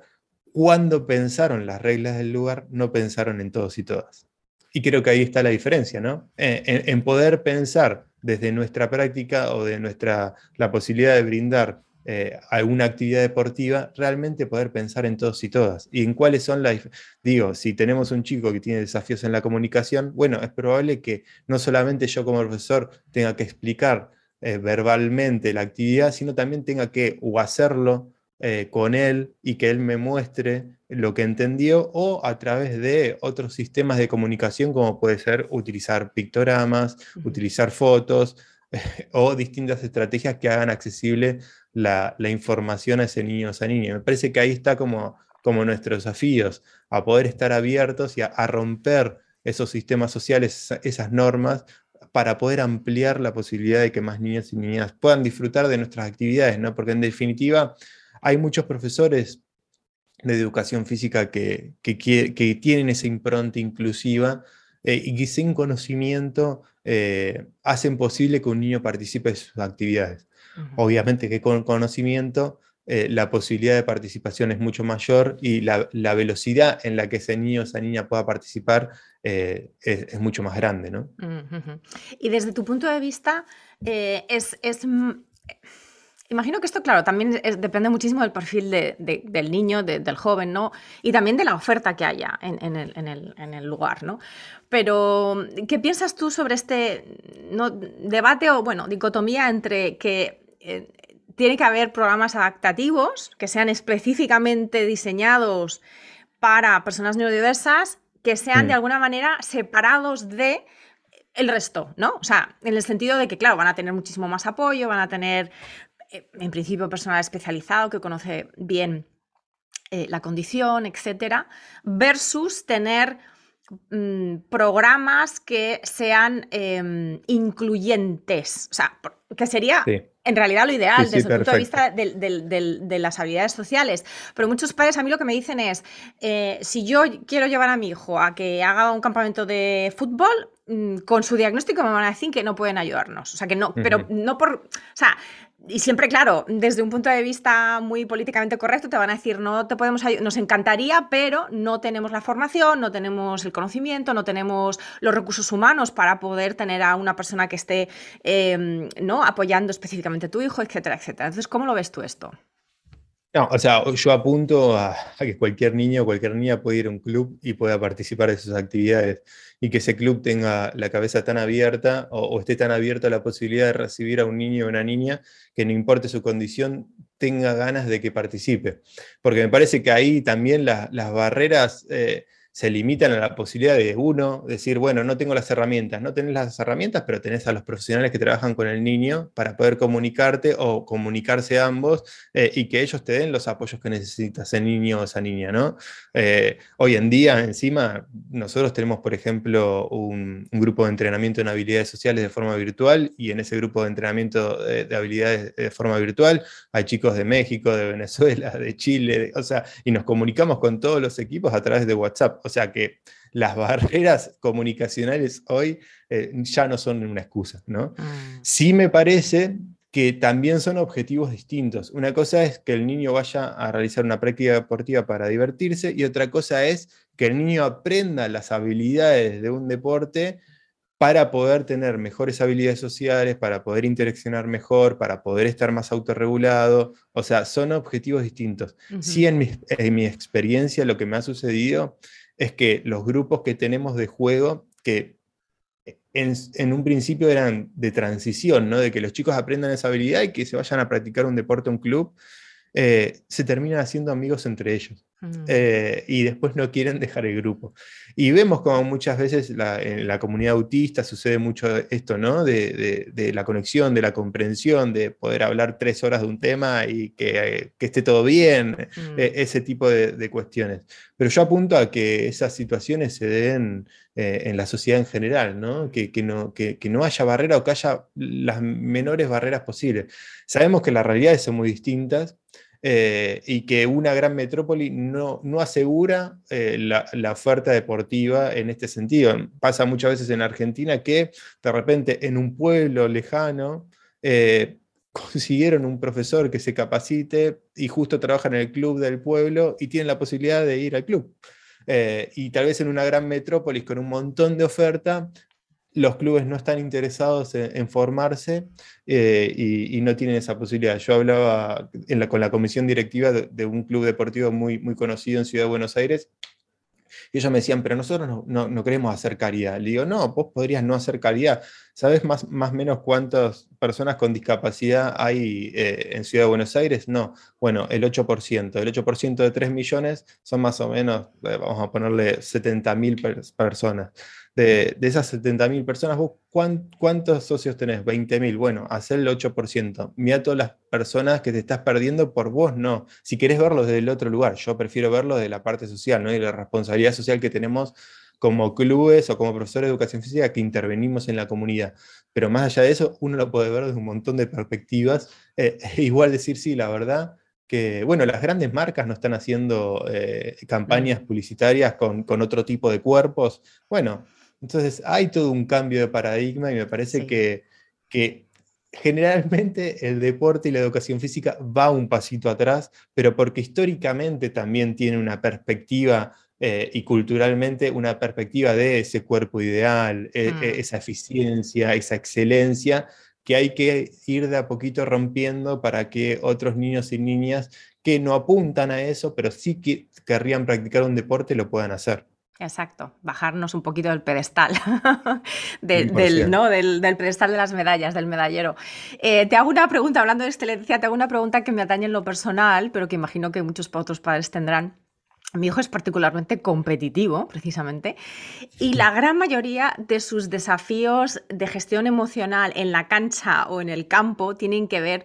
cuando pensaron las reglas del lugar, no pensaron en todos y todas. Y creo que ahí está la diferencia, ¿no? Eh, en, poder pensar desde nuestra práctica o de nuestra, la posibilidad de brindar eh, alguna actividad deportiva, realmente poder pensar en todos y todas. Y en cuáles son las... Digo, si tenemos un chico que tiene desafíos en la comunicación, bueno, es probable que no solamente yo como profesor tenga que explicar eh, verbalmente la actividad, sino también tenga que o hacerlo con él y que él me muestre lo que entendió o a través de otros sistemas de comunicación como puede ser utilizar pictogramas, utilizar fotos <laughs> o distintas estrategias que hagan accesible la, información a ese niño o esa niña. Me parece que ahí está como, como nuestros desafíos, a poder estar abiertos y a, romper esos sistemas sociales, esas normas, para poder ampliar la posibilidad de que más niños y niñas puedan disfrutar de nuestras actividades, ¿no? Porque en definitiva hay muchos profesores de educación física que, que, tienen esa impronta inclusiva eh, y que sin conocimiento eh, hacen posible que un niño participe en sus actividades. Obviamente que con conocimiento eh, la posibilidad de participación es mucho mayor y la, velocidad en la que ese niño o esa niña pueda participar es, mucho más grande. ¿no? Y desde tu punto de vista, es, es Imagino que esto, claro, también depende muchísimo del perfil del niño, del joven, ¿no? Y también de la oferta que haya en, el, lugar, ¿no? Pero, ¿qué piensas tú sobre este debate o, bueno, dicotomía entre que eh, tiene que haber programas adaptativos que sean específicamente diseñados para personas neurodiversas, que sean de mm. alguna manera separados de el resto, ¿no? O sea, en el sentido de que, claro, van a tener muchísimo más apoyo, van a tener en principio personal especializado que conoce bien eh, la condición, etcétera, versus tener mm, programas que sean em, incluyentes, o sea, que sería en realidad lo ideal desde el punto de vista de, las habilidades sociales. Pero muchos padres a mí lo que me dicen es, eh, si yo quiero llevar a mi hijo a que haga un campamento de fútbol, mm, con su diagnóstico me van a decir que no pueden ayudarnos. O sea, que no, pero no por. O sea, y siempre, claro, desde un punto de vista muy políticamente correcto, te van a decir, no te podemos nos encantaría, pero no tenemos la formación, no tenemos el conocimiento, no tenemos los recursos humanos para poder tener a una persona que esté em, ¿no? apoyando específicamente a tu hijo, etcétera, etcétera. Entonces, ¿cómo lo ves tú esto? No, o sea, yo apunto a, que cualquier niño o cualquier niña pueda ir a un club y pueda participar de sus actividades y que ese club tenga la cabeza tan abierta o, esté tan abierto a la posibilidad de recibir a un niño o una niña que no importe su condición, tenga ganas de que participe. Porque me parece que ahí también las barreras... Eh, se limitan a la posibilidad de uno decir, bueno, no tengo las herramientas, no tenés las herramientas, pero tenés a los profesionales que trabajan con el niño para poder comunicarte o comunicarse ambos eh, y que ellos te den los apoyos que necesitas, ese niño o esa niña, ¿no? Eh, hoy en día, encima, nosotros tenemos, por ejemplo, un, grupo de entrenamiento en habilidades sociales de forma virtual y en ese grupo de entrenamiento de, habilidades de forma virtual hay chicos de México, de Venezuela, de Chile, o sea, y nos comunicamos con todos los equipos a través de WhatsApp. Sea que las <laughs> barreras comunicacionales hoy eh, ya no son una excusa, ¿no? Mm. Sí me parece que también son objetivos distintos. Una cosa es que el niño vaya a realizar una práctica deportiva para divertirse y otra cosa es que el niño aprenda las habilidades de un deporte para poder tener mejores habilidades sociales, para poder interaccionar mejor, para poder estar más autorregulado. O sea, son objetivos distintos. Sí, en mi, en mi experiencia lo que me ha sucedido es que los grupos que tenemos de juego, que en, un principio eran de transición, ¿no? de que los chicos aprendan esa habilidad y que se vayan a practicar un deporte, un club, eh, se terminan haciendo amigos entre ellos. Mm. Eh, y después no quieren dejar el grupo. Y vemos como muchas veces en la comunidad autista sucede mucho esto, ¿no? De, la conexión, de la comprensión, de poder hablar tres horas de un tema y que, esté todo bien, mm. e, ese tipo de, cuestiones. Pero yo apunto a que esas situaciones se den eh, en la sociedad en general, ¿no? Que, no, que, no haya barrera o que haya las menores barreras posibles. Sabemos que las realidades son muy distintas eh, y que una gran metrópoli no, no asegura eh, la, oferta deportiva en este sentido. Pasa muchas veces en Argentina que de repente en un pueblo lejano eh, <laughs> consiguieron un profesor que se capacite y justo trabaja en el club del pueblo y tienen la posibilidad de ir al club. y tal vez en una gran metrópolis con un montón de oferta, los clubes no están interesados en, formarse eh, y, no tienen esa posibilidad. Yo hablaba con la comisión directiva de, un club deportivo muy, muy conocido en Ciudad de Buenos Aires y ellos me decían, pero nosotros no, queremos hacer caridad. Le digo, no, vos podrías no hacer caridad. ¿Sabes más o menos cuántas personas con discapacidad hay eh, en Ciudad de Buenos Aires? No. Bueno, el 8%. El 8% de 3 millones son más o menos, eh, vamos a ponerle 70.000 personas de, esas 70.000 personas, ¿vos cuántos socios tenés? 20.000. Bueno, hacer el 8%. Mira todas las personas que te estás perdiendo por vos, no. Si querés verlo desde el otro lugar, yo prefiero verlo de la parte social, ¿no? Y la responsabilidad social que tenemos como clubes o como profesores de educación física que intervenimos en la comunidad. Pero más allá de eso, uno lo puede ver desde un montón de perspectivas. Eh, <laughs> igual decir, sí, la verdad, que, bueno, las grandes marcas no están haciendo eh, campañas publicitarias con, con, otro tipo de cuerpos. Bueno, entonces hay todo un cambio de paradigma y me parece que, que generalmente el deporte y la educación física va un pasito atrás, pero porque históricamente también tiene una perspectiva eh, y culturalmente una perspectiva de ese cuerpo ideal, e, e, mm. esa eficiencia, esa excelencia, que hay que ir de a poquito rompiendo para que otros niños y niñas que no apuntan a eso, pero sí que querrían practicar un deporte, lo puedan hacer. Exacto, bajarnos un poquito del pedestal, <laughs> del, ¿no? Del, pedestal de las medallas, del medallero. Eh, te hago una pregunta, hablando de excelencia, te hago una pregunta que me atañe en lo personal, pero que imagino que muchos otros padres tendrán. Mi hijo es particularmente competitivo, precisamente, y la gran mayoría de sus desafíos de gestión emocional en la cancha o en el campo tienen que ver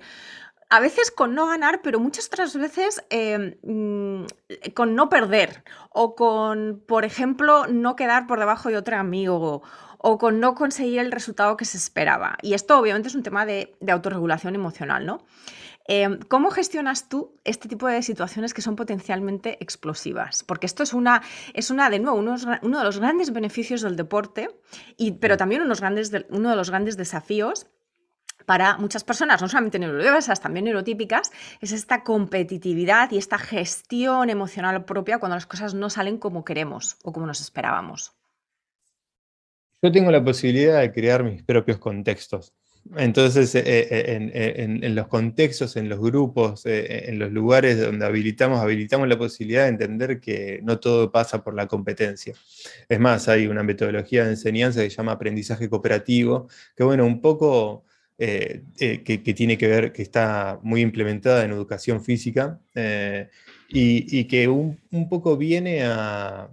a veces con no ganar, pero muchas otras veces em, mm, con no perder o con, por ejemplo, no quedar por debajo de otro amigo o con no conseguir el resultado que se esperaba. Y esto obviamente es un tema de, autorregulación emocional, ¿no? Em, ¿Cómo gestionas tú este tipo de situaciones que son potencialmente explosivas? Porque esto es una, es una de nuevo, uno, de los grandes beneficios del deporte, y, pero también unos grandes uno de los grandes desafíos para muchas personas, no solamente neurodiversas, también neurotípicas, es esta competitividad y esta gestión emocional propia cuando las cosas no salen como queremos o como nos esperábamos. Yo tengo la posibilidad de crear mis propios contextos. Entonces, eh, eh, en, los contextos, en los grupos, eh, en los lugares donde habilitamos, habilitamos la posibilidad de entender que no todo pasa por la competencia. Es más, hay una metodología de enseñanza que se llama aprendizaje cooperativo, que bueno, un poco eh, eh, que, tiene que ver, que está muy implementada en educación física eh, y, que un, poco viene a,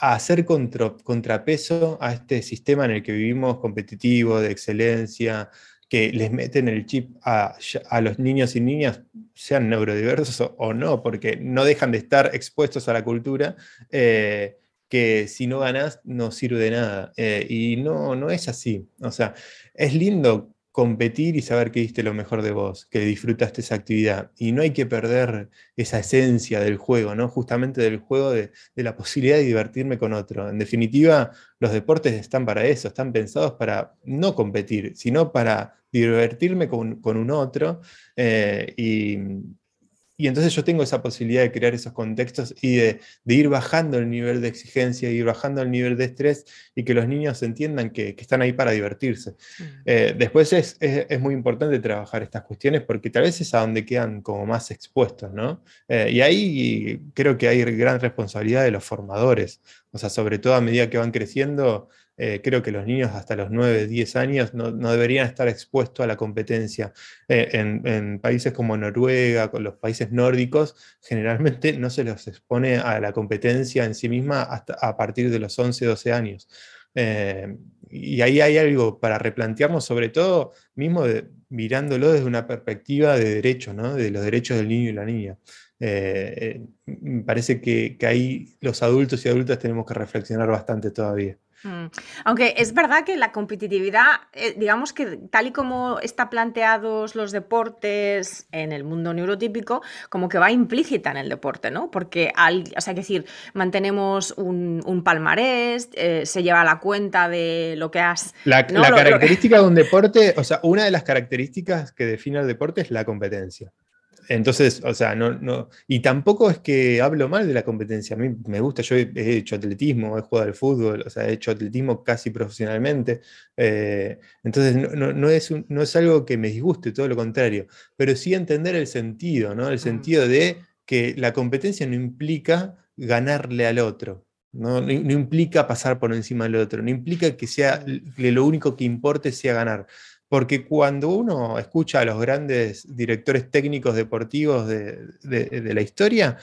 hacer contrapeso a este sistema en el que vivimos competitivo, de excelencia, que les meten el chip a, los niños y niñas, sean neurodiversos o, no, porque no dejan de estar expuestos a la cultura, eh, que si no ganas no sirve de nada. Eh, y no, no es así. O sea, es lindo competir y saber que diste lo mejor de vos, que disfrutaste esa actividad. Y no hay que perder esa esencia del juego, ¿no? Justamente del juego de, la posibilidad de divertirme con otro. En definitiva, los deportes están para eso, están pensados para no competir, sino para divertirme con, un otro eh, y, y entonces yo tengo esa posibilidad de crear esos contextos y de, ir bajando el nivel de exigencia, ir bajando el nivel de estrés y que los niños entiendan que, están ahí para divertirse. Mm. Eh, después es, muy importante trabajar estas cuestiones porque tal vez es a donde quedan como más expuestos, ¿no? Eh, y ahí creo que hay gran responsabilidad de los formadores. O sea, sobre todo a medida que van creciendo, eh, creo que los niños hasta los 9, 10 años no, deberían estar expuestos a la competencia. Eh, en, países como Noruega, con los países nórdicos, generalmente no se los expone a la competencia en sí misma hasta a partir de los 11, 12 años. Eh, y ahí hay algo para replantearnos, sobre todo mismo mirándolo desde una perspectiva de derecho, ¿no? de los derechos del niño y la niña. Me parece que, que ahí los adultos y adultas tenemos que reflexionar bastante todavía. Mm. Aunque es verdad que la competitividad, eh, digamos que tal y como está planteados los deportes en el mundo neurotípico, como que va implícita en el deporte, ¿no? Porque, al, o sea, decir, mantenemos un, palmarés, eh, se lleva la cuenta de lo que has... La, característica de un deporte, o sea, una de las características que define el deporte es la competencia. Entonces, o sea, no, no, y tampoco es que hablo mal de la competencia. A mí me gusta, yo he, hecho atletismo, he jugado al fútbol, o sea, he hecho atletismo casi profesionalmente. Eh, entonces, no, es no es algo que me disguste, todo lo contrario, pero sí entender el sentido, ¿no? El sentido de que la competencia no implica ganarle al otro. No, no, implica pasar por encima del otro, no implica que sea que lo único que importe sea ganar. Porque cuando uno escucha a los grandes directores técnicos deportivos de, la historia,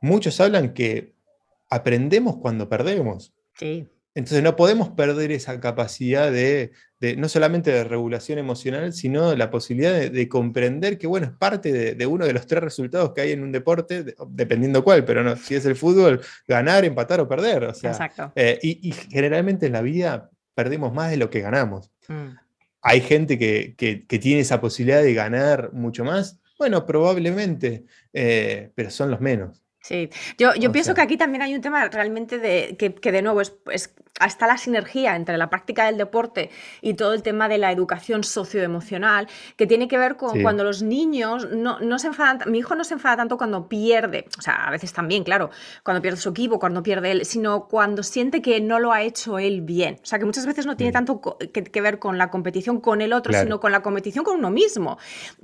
muchos hablan que aprendemos cuando perdemos. Sí. Entonces no podemos perder esa capacidad de, no solamente de regulación emocional, sino la posibilidad de, comprender que, bueno, es parte de, uno de los tres resultados que hay en un deporte, dependiendo cuál, pero no, si es el fútbol, ganar, empatar o perder. O sea, Exacto. Eh, y, generalmente en la vida perdemos más de lo que ganamos. Mm hay gente que, tiene esa posibilidad de ganar mucho más. Bueno, probablemente, eh, pero son los menos. Sí, yo, yo pienso que aquí también hay un tema realmente de que, que de nuevo es, es, está la sinergia entre la práctica del deporte y todo el tema de la educación socioemocional, que tiene que ver con cuando los niños no, no, se enfadan, mi hijo no se enfada tanto cuando pierde, o sea, a veces también, claro, cuando pierde su equipo, cuando pierde él, sino cuando siente que no lo ha hecho él bien. O sea, que muchas veces no tiene mm. tanto que, ver con la competición con el otro, sino con la competición con uno mismo,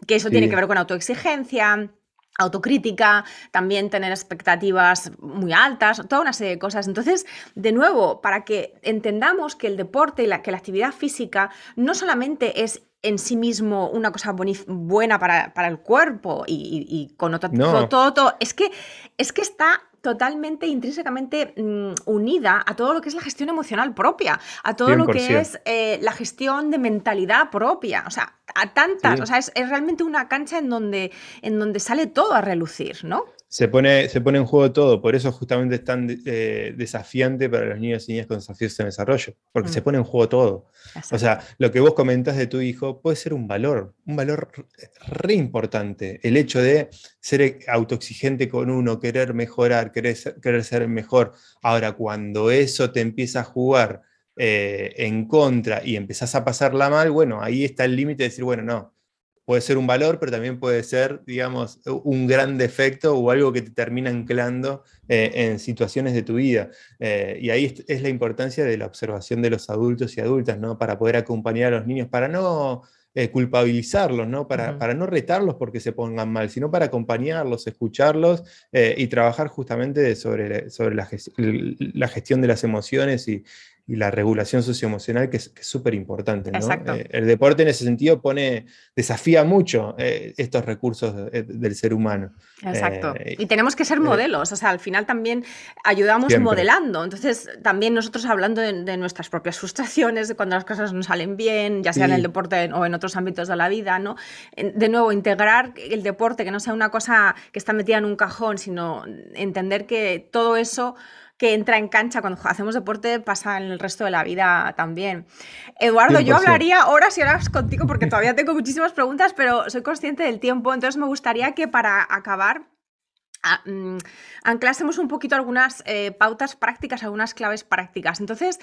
que eso tiene que ver con autoexigencia autocrítica, también tener expectativas muy altas, toda una serie de cosas. Entonces, de nuevo, para que entendamos que el deporte y la, que la actividad física no solamente es en sí mismo una cosa buena para, el cuerpo y, con otro, todo, todo, es que, es que está totalmente intrínsecamente mm, unida a todo lo que es la gestión emocional propia, a todo lo que es eh, la gestión de mentalidad propia, o sea, a tantas, o sea, es, es, realmente una cancha en donde, en donde sale todo a relucir, ¿no? Se pone, se pone en juego todo, por eso justamente es tan eh, desafiante para los niños y niñas con desafíos en desarrollo, porque se mm. pone en juego todo. O sea, lo que vos comentás de tu hijo puede ser un valor, un valor re importante, el hecho de ser autoexigente con uno, querer mejorar, querer ser, querer ser mejor. Ahora, cuando eso te empieza a jugar eh, en contra y empezás a pasarla mal, bueno, ahí está el límite de decir, bueno, no, puede ser un valor, pero también puede ser, digamos, un gran defecto o algo que te termina anclando eh, en situaciones de tu vida. Eh, y ahí es la importancia de la observación de los adultos y adultas, ¿no? Para poder acompañar a los niños, para no eh, culpabilizarlos, ¿no? Para, para, no retarlos porque se pongan mal, sino para acompañarlos, escucharlos y trabajar justamente sobre, sobre la, gestión de las emociones y, la regulación socioemocional, que es súper importante. Exacto. Eh, el deporte en ese sentido pone, desafía mucho eh, estos recursos del ser humano. Exacto. y tenemos que ser modelos, o sea, al final también ayudamos modelando. Entonces, también nosotros hablando de, nuestras propias frustraciones, de cuando las cosas no salen bien, ya sea en el deporte o en otros ámbitos de la vida, ¿no? De nuevo, integrar el deporte, que no sea una cosa que está metida en un cajón, sino entender que todo eso que entra en cancha cuando hacemos deporte pasa en el resto de la vida también. Eduardo, yo hablaría horas y horas contigo porque todavía tengo muchísimas preguntas, pero soy consciente del tiempo, entonces me gustaría que para acabar ah, mm, anclásemos un poquito algunas eh, pautas prácticas, algunas claves prácticas. Entonces,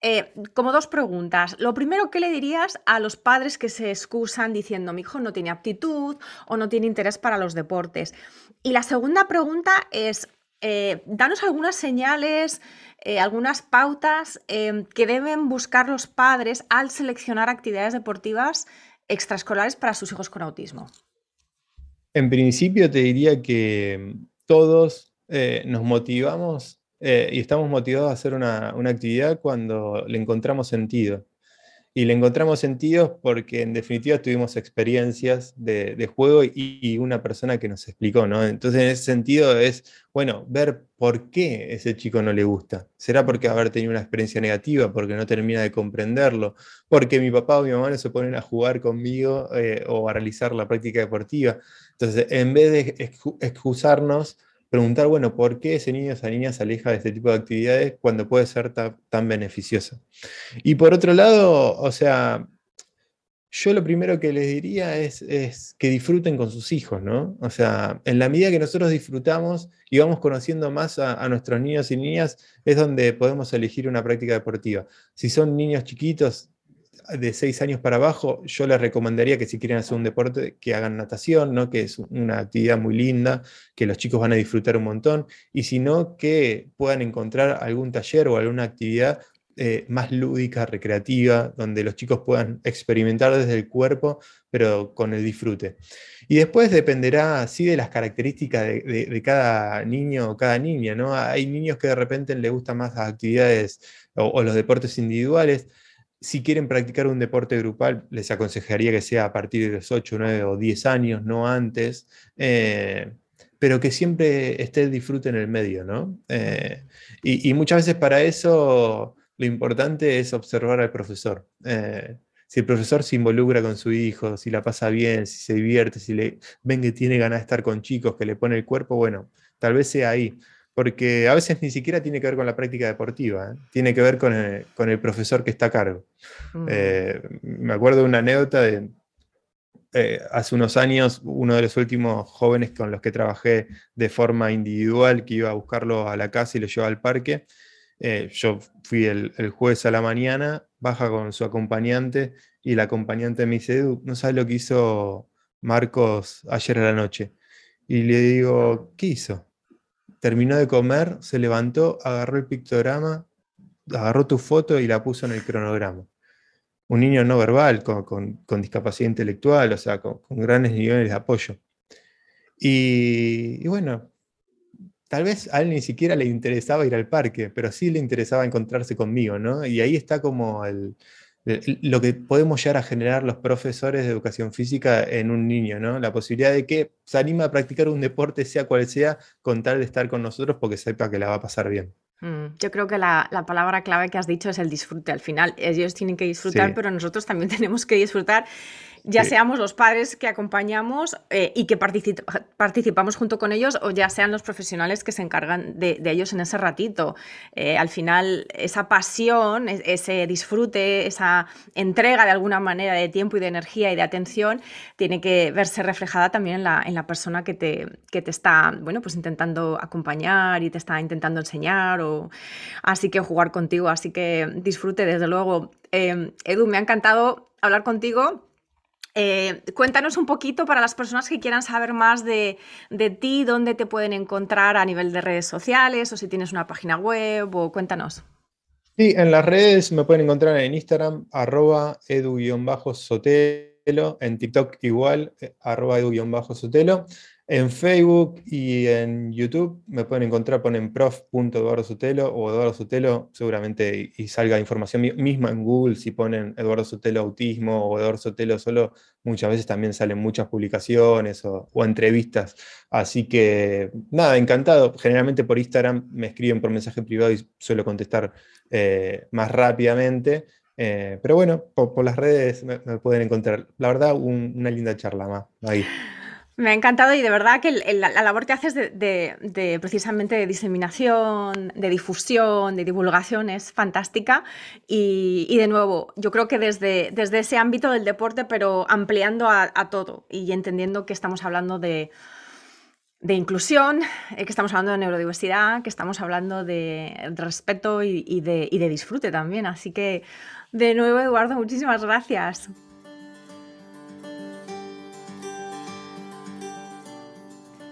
eh, como dos preguntas. Lo primero, ¿qué le dirías a los padres que se excusan diciendo mi hijo no tiene aptitud o no tiene interés para los deportes? Y la segunda pregunta es, eh, danos algunas señales, eh, algunas pautas em, que deben buscar los padres al seleccionar actividades deportivas extraescolares para sus hijos con autismo. En principio te diría que todos eh, nos motivamos y estamos motivados a hacer una actividad cuando le encontramos sentido y le encontramos sentidos porque en definitiva tuvimos experiencias de, juego y, una persona que nos explicó, ¿no? Entonces en ese sentido es, bueno, ver por qué ese chico no le gusta. ¿Será porque haber tenido una experiencia negativa, porque no termina de comprenderlo, porque mi papá o mi mamá no se ponen a jugar conmigo eh, o a realizar la práctica deportiva? Entonces, en vez de excusarnos, preguntar, bueno, ¿por qué ese niño o esa niña se aleja de este tipo de actividades cuando puede ser tan, beneficioso? Y por otro lado, o sea, yo lo primero que les diría es, es, que disfruten con sus hijos, ¿no? O sea, en la medida que nosotros disfrutamos y vamos conociendo más a, a, nuestros niños y niñas, es donde podemos elegir una práctica deportiva. Si son niños chiquitos, de seis años para abajo, yo les recomendaría que si quieren hacer un deporte, que hagan natación, ¿no? que es una actividad muy linda, que los chicos van a disfrutar un montón, y si no, que puedan encontrar algún taller o alguna actividad eh, más lúdica, recreativa, donde los chicos puedan experimentar desde el cuerpo, pero con el disfrute. Y después dependerá así de las características de, cada niño o cada niña. ¿no? Hay niños que de repente les gustan más las actividades o los deportes individuales si quieren practicar un deporte grupal, les aconsejaría que sea a partir de los 8, 9 o 10 años, no antes, eh, pero que siempre esté el disfrute en el medio, ¿no? Eh, y, muchas veces para eso lo importante es observar al profesor. Eh, si el profesor se involucra con su hijo, si la pasa bien, si se divierte, si le ven que tiene ganas de estar con chicos, que le pone el cuerpo, bueno, tal vez sea ahí porque a veces ni siquiera tiene que ver con la práctica deportiva, ¿eh? tiene que ver con el, profesor que está a cargo. Mm. Eh, me acuerdo de una anécdota de eh, hace unos años, uno de los últimos jóvenes con los que trabajé de forma individual, que iba a buscarlo a la casa y lo llevaba al parque. yo fui el, el, jueves a la mañana, baja con su acompañante y la acompañante me dice, Edu, no sabes lo que hizo Marcos ayer a la noche. Y le digo, ¿qué hizo? Terminó de comer, se levantó, agarró el pictograma, agarró tu foto y la puso en el cronograma. Un niño no verbal, con, discapacidad intelectual, o sea, con, grandes niveles de apoyo. Y, bueno, tal vez a él ni siquiera le interesaba ir al parque, pero sí le interesaba encontrarse conmigo, ¿no? Y ahí está como el, lo que podemos llegar a generar los profesores de educación física en un niño, ¿no? La posibilidad de que se anime a practicar un deporte, sea cual sea, con tal de estar con nosotros porque sepa que la va a pasar bien. Mm, yo creo que la, palabra clave que has dicho es el disfrute. Al final, ellos tienen que disfrutar, pero nosotros también <laughs> tenemos que disfrutar ya seamos los padres que acompañamos eh, y que participamos junto con ellos o ya sean los profesionales que se encargan de, ellos en ese ratito. Eh, al final, esa pasión, ese disfrute, esa entrega de alguna manera de tiempo y de energía y de atención tiene que verse reflejada también en la, en la persona que te, que te está bueno, pues intentando acompañar y te está intentando enseñar o así que jugar contigo. Así que disfrute, desde luego. Eh, Edu, me ha encantado hablar contigo. Eh, cuéntanos un poquito para las personas que quieran saber más de, ti, dónde te pueden encontrar a nivel de redes sociales o si tienes una página web o cuéntanos. Sí, en las redes me pueden encontrar en Instagram, arroba edu-sotelo, en TikTok igual, eh, arroba edu-sotelo. En Facebook y en YouTube me pueden encontrar, ponen prof.eduardo Sotelo o Eduardo Sotelo, seguramente y, salga información misma en Google, si ponen Eduardo Sotelo Autismo o Eduardo Sotelo solo, muchas veces también salen muchas publicaciones o, entrevistas. Así que nada, encantado. Generalmente por Instagram me escriben por mensaje privado y suelo contestar eh, más rápidamente. Eh, pero bueno, por, las redes me, pueden encontrar. La verdad, una linda charla más ahí. Me ha encantado y de verdad que la, labor que haces de, precisamente de diseminación, de difusión, de divulgación es fantástica y, de nuevo, yo creo que desde, desde, ese ámbito del deporte, pero ampliando a, todo y entendiendo que estamos hablando de, inclusión, eh, que estamos hablando de neurodiversidad, que estamos hablando de respeto y de disfrute también. Así que, de nuevo, Eduardo, muchísimas gracias.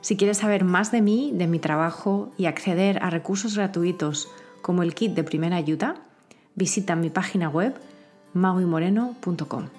Si quieres saber más de mí, de mi trabajo y acceder a recursos gratuitos como el kit de primera ayuda, visita mi página web mauimoreno.com.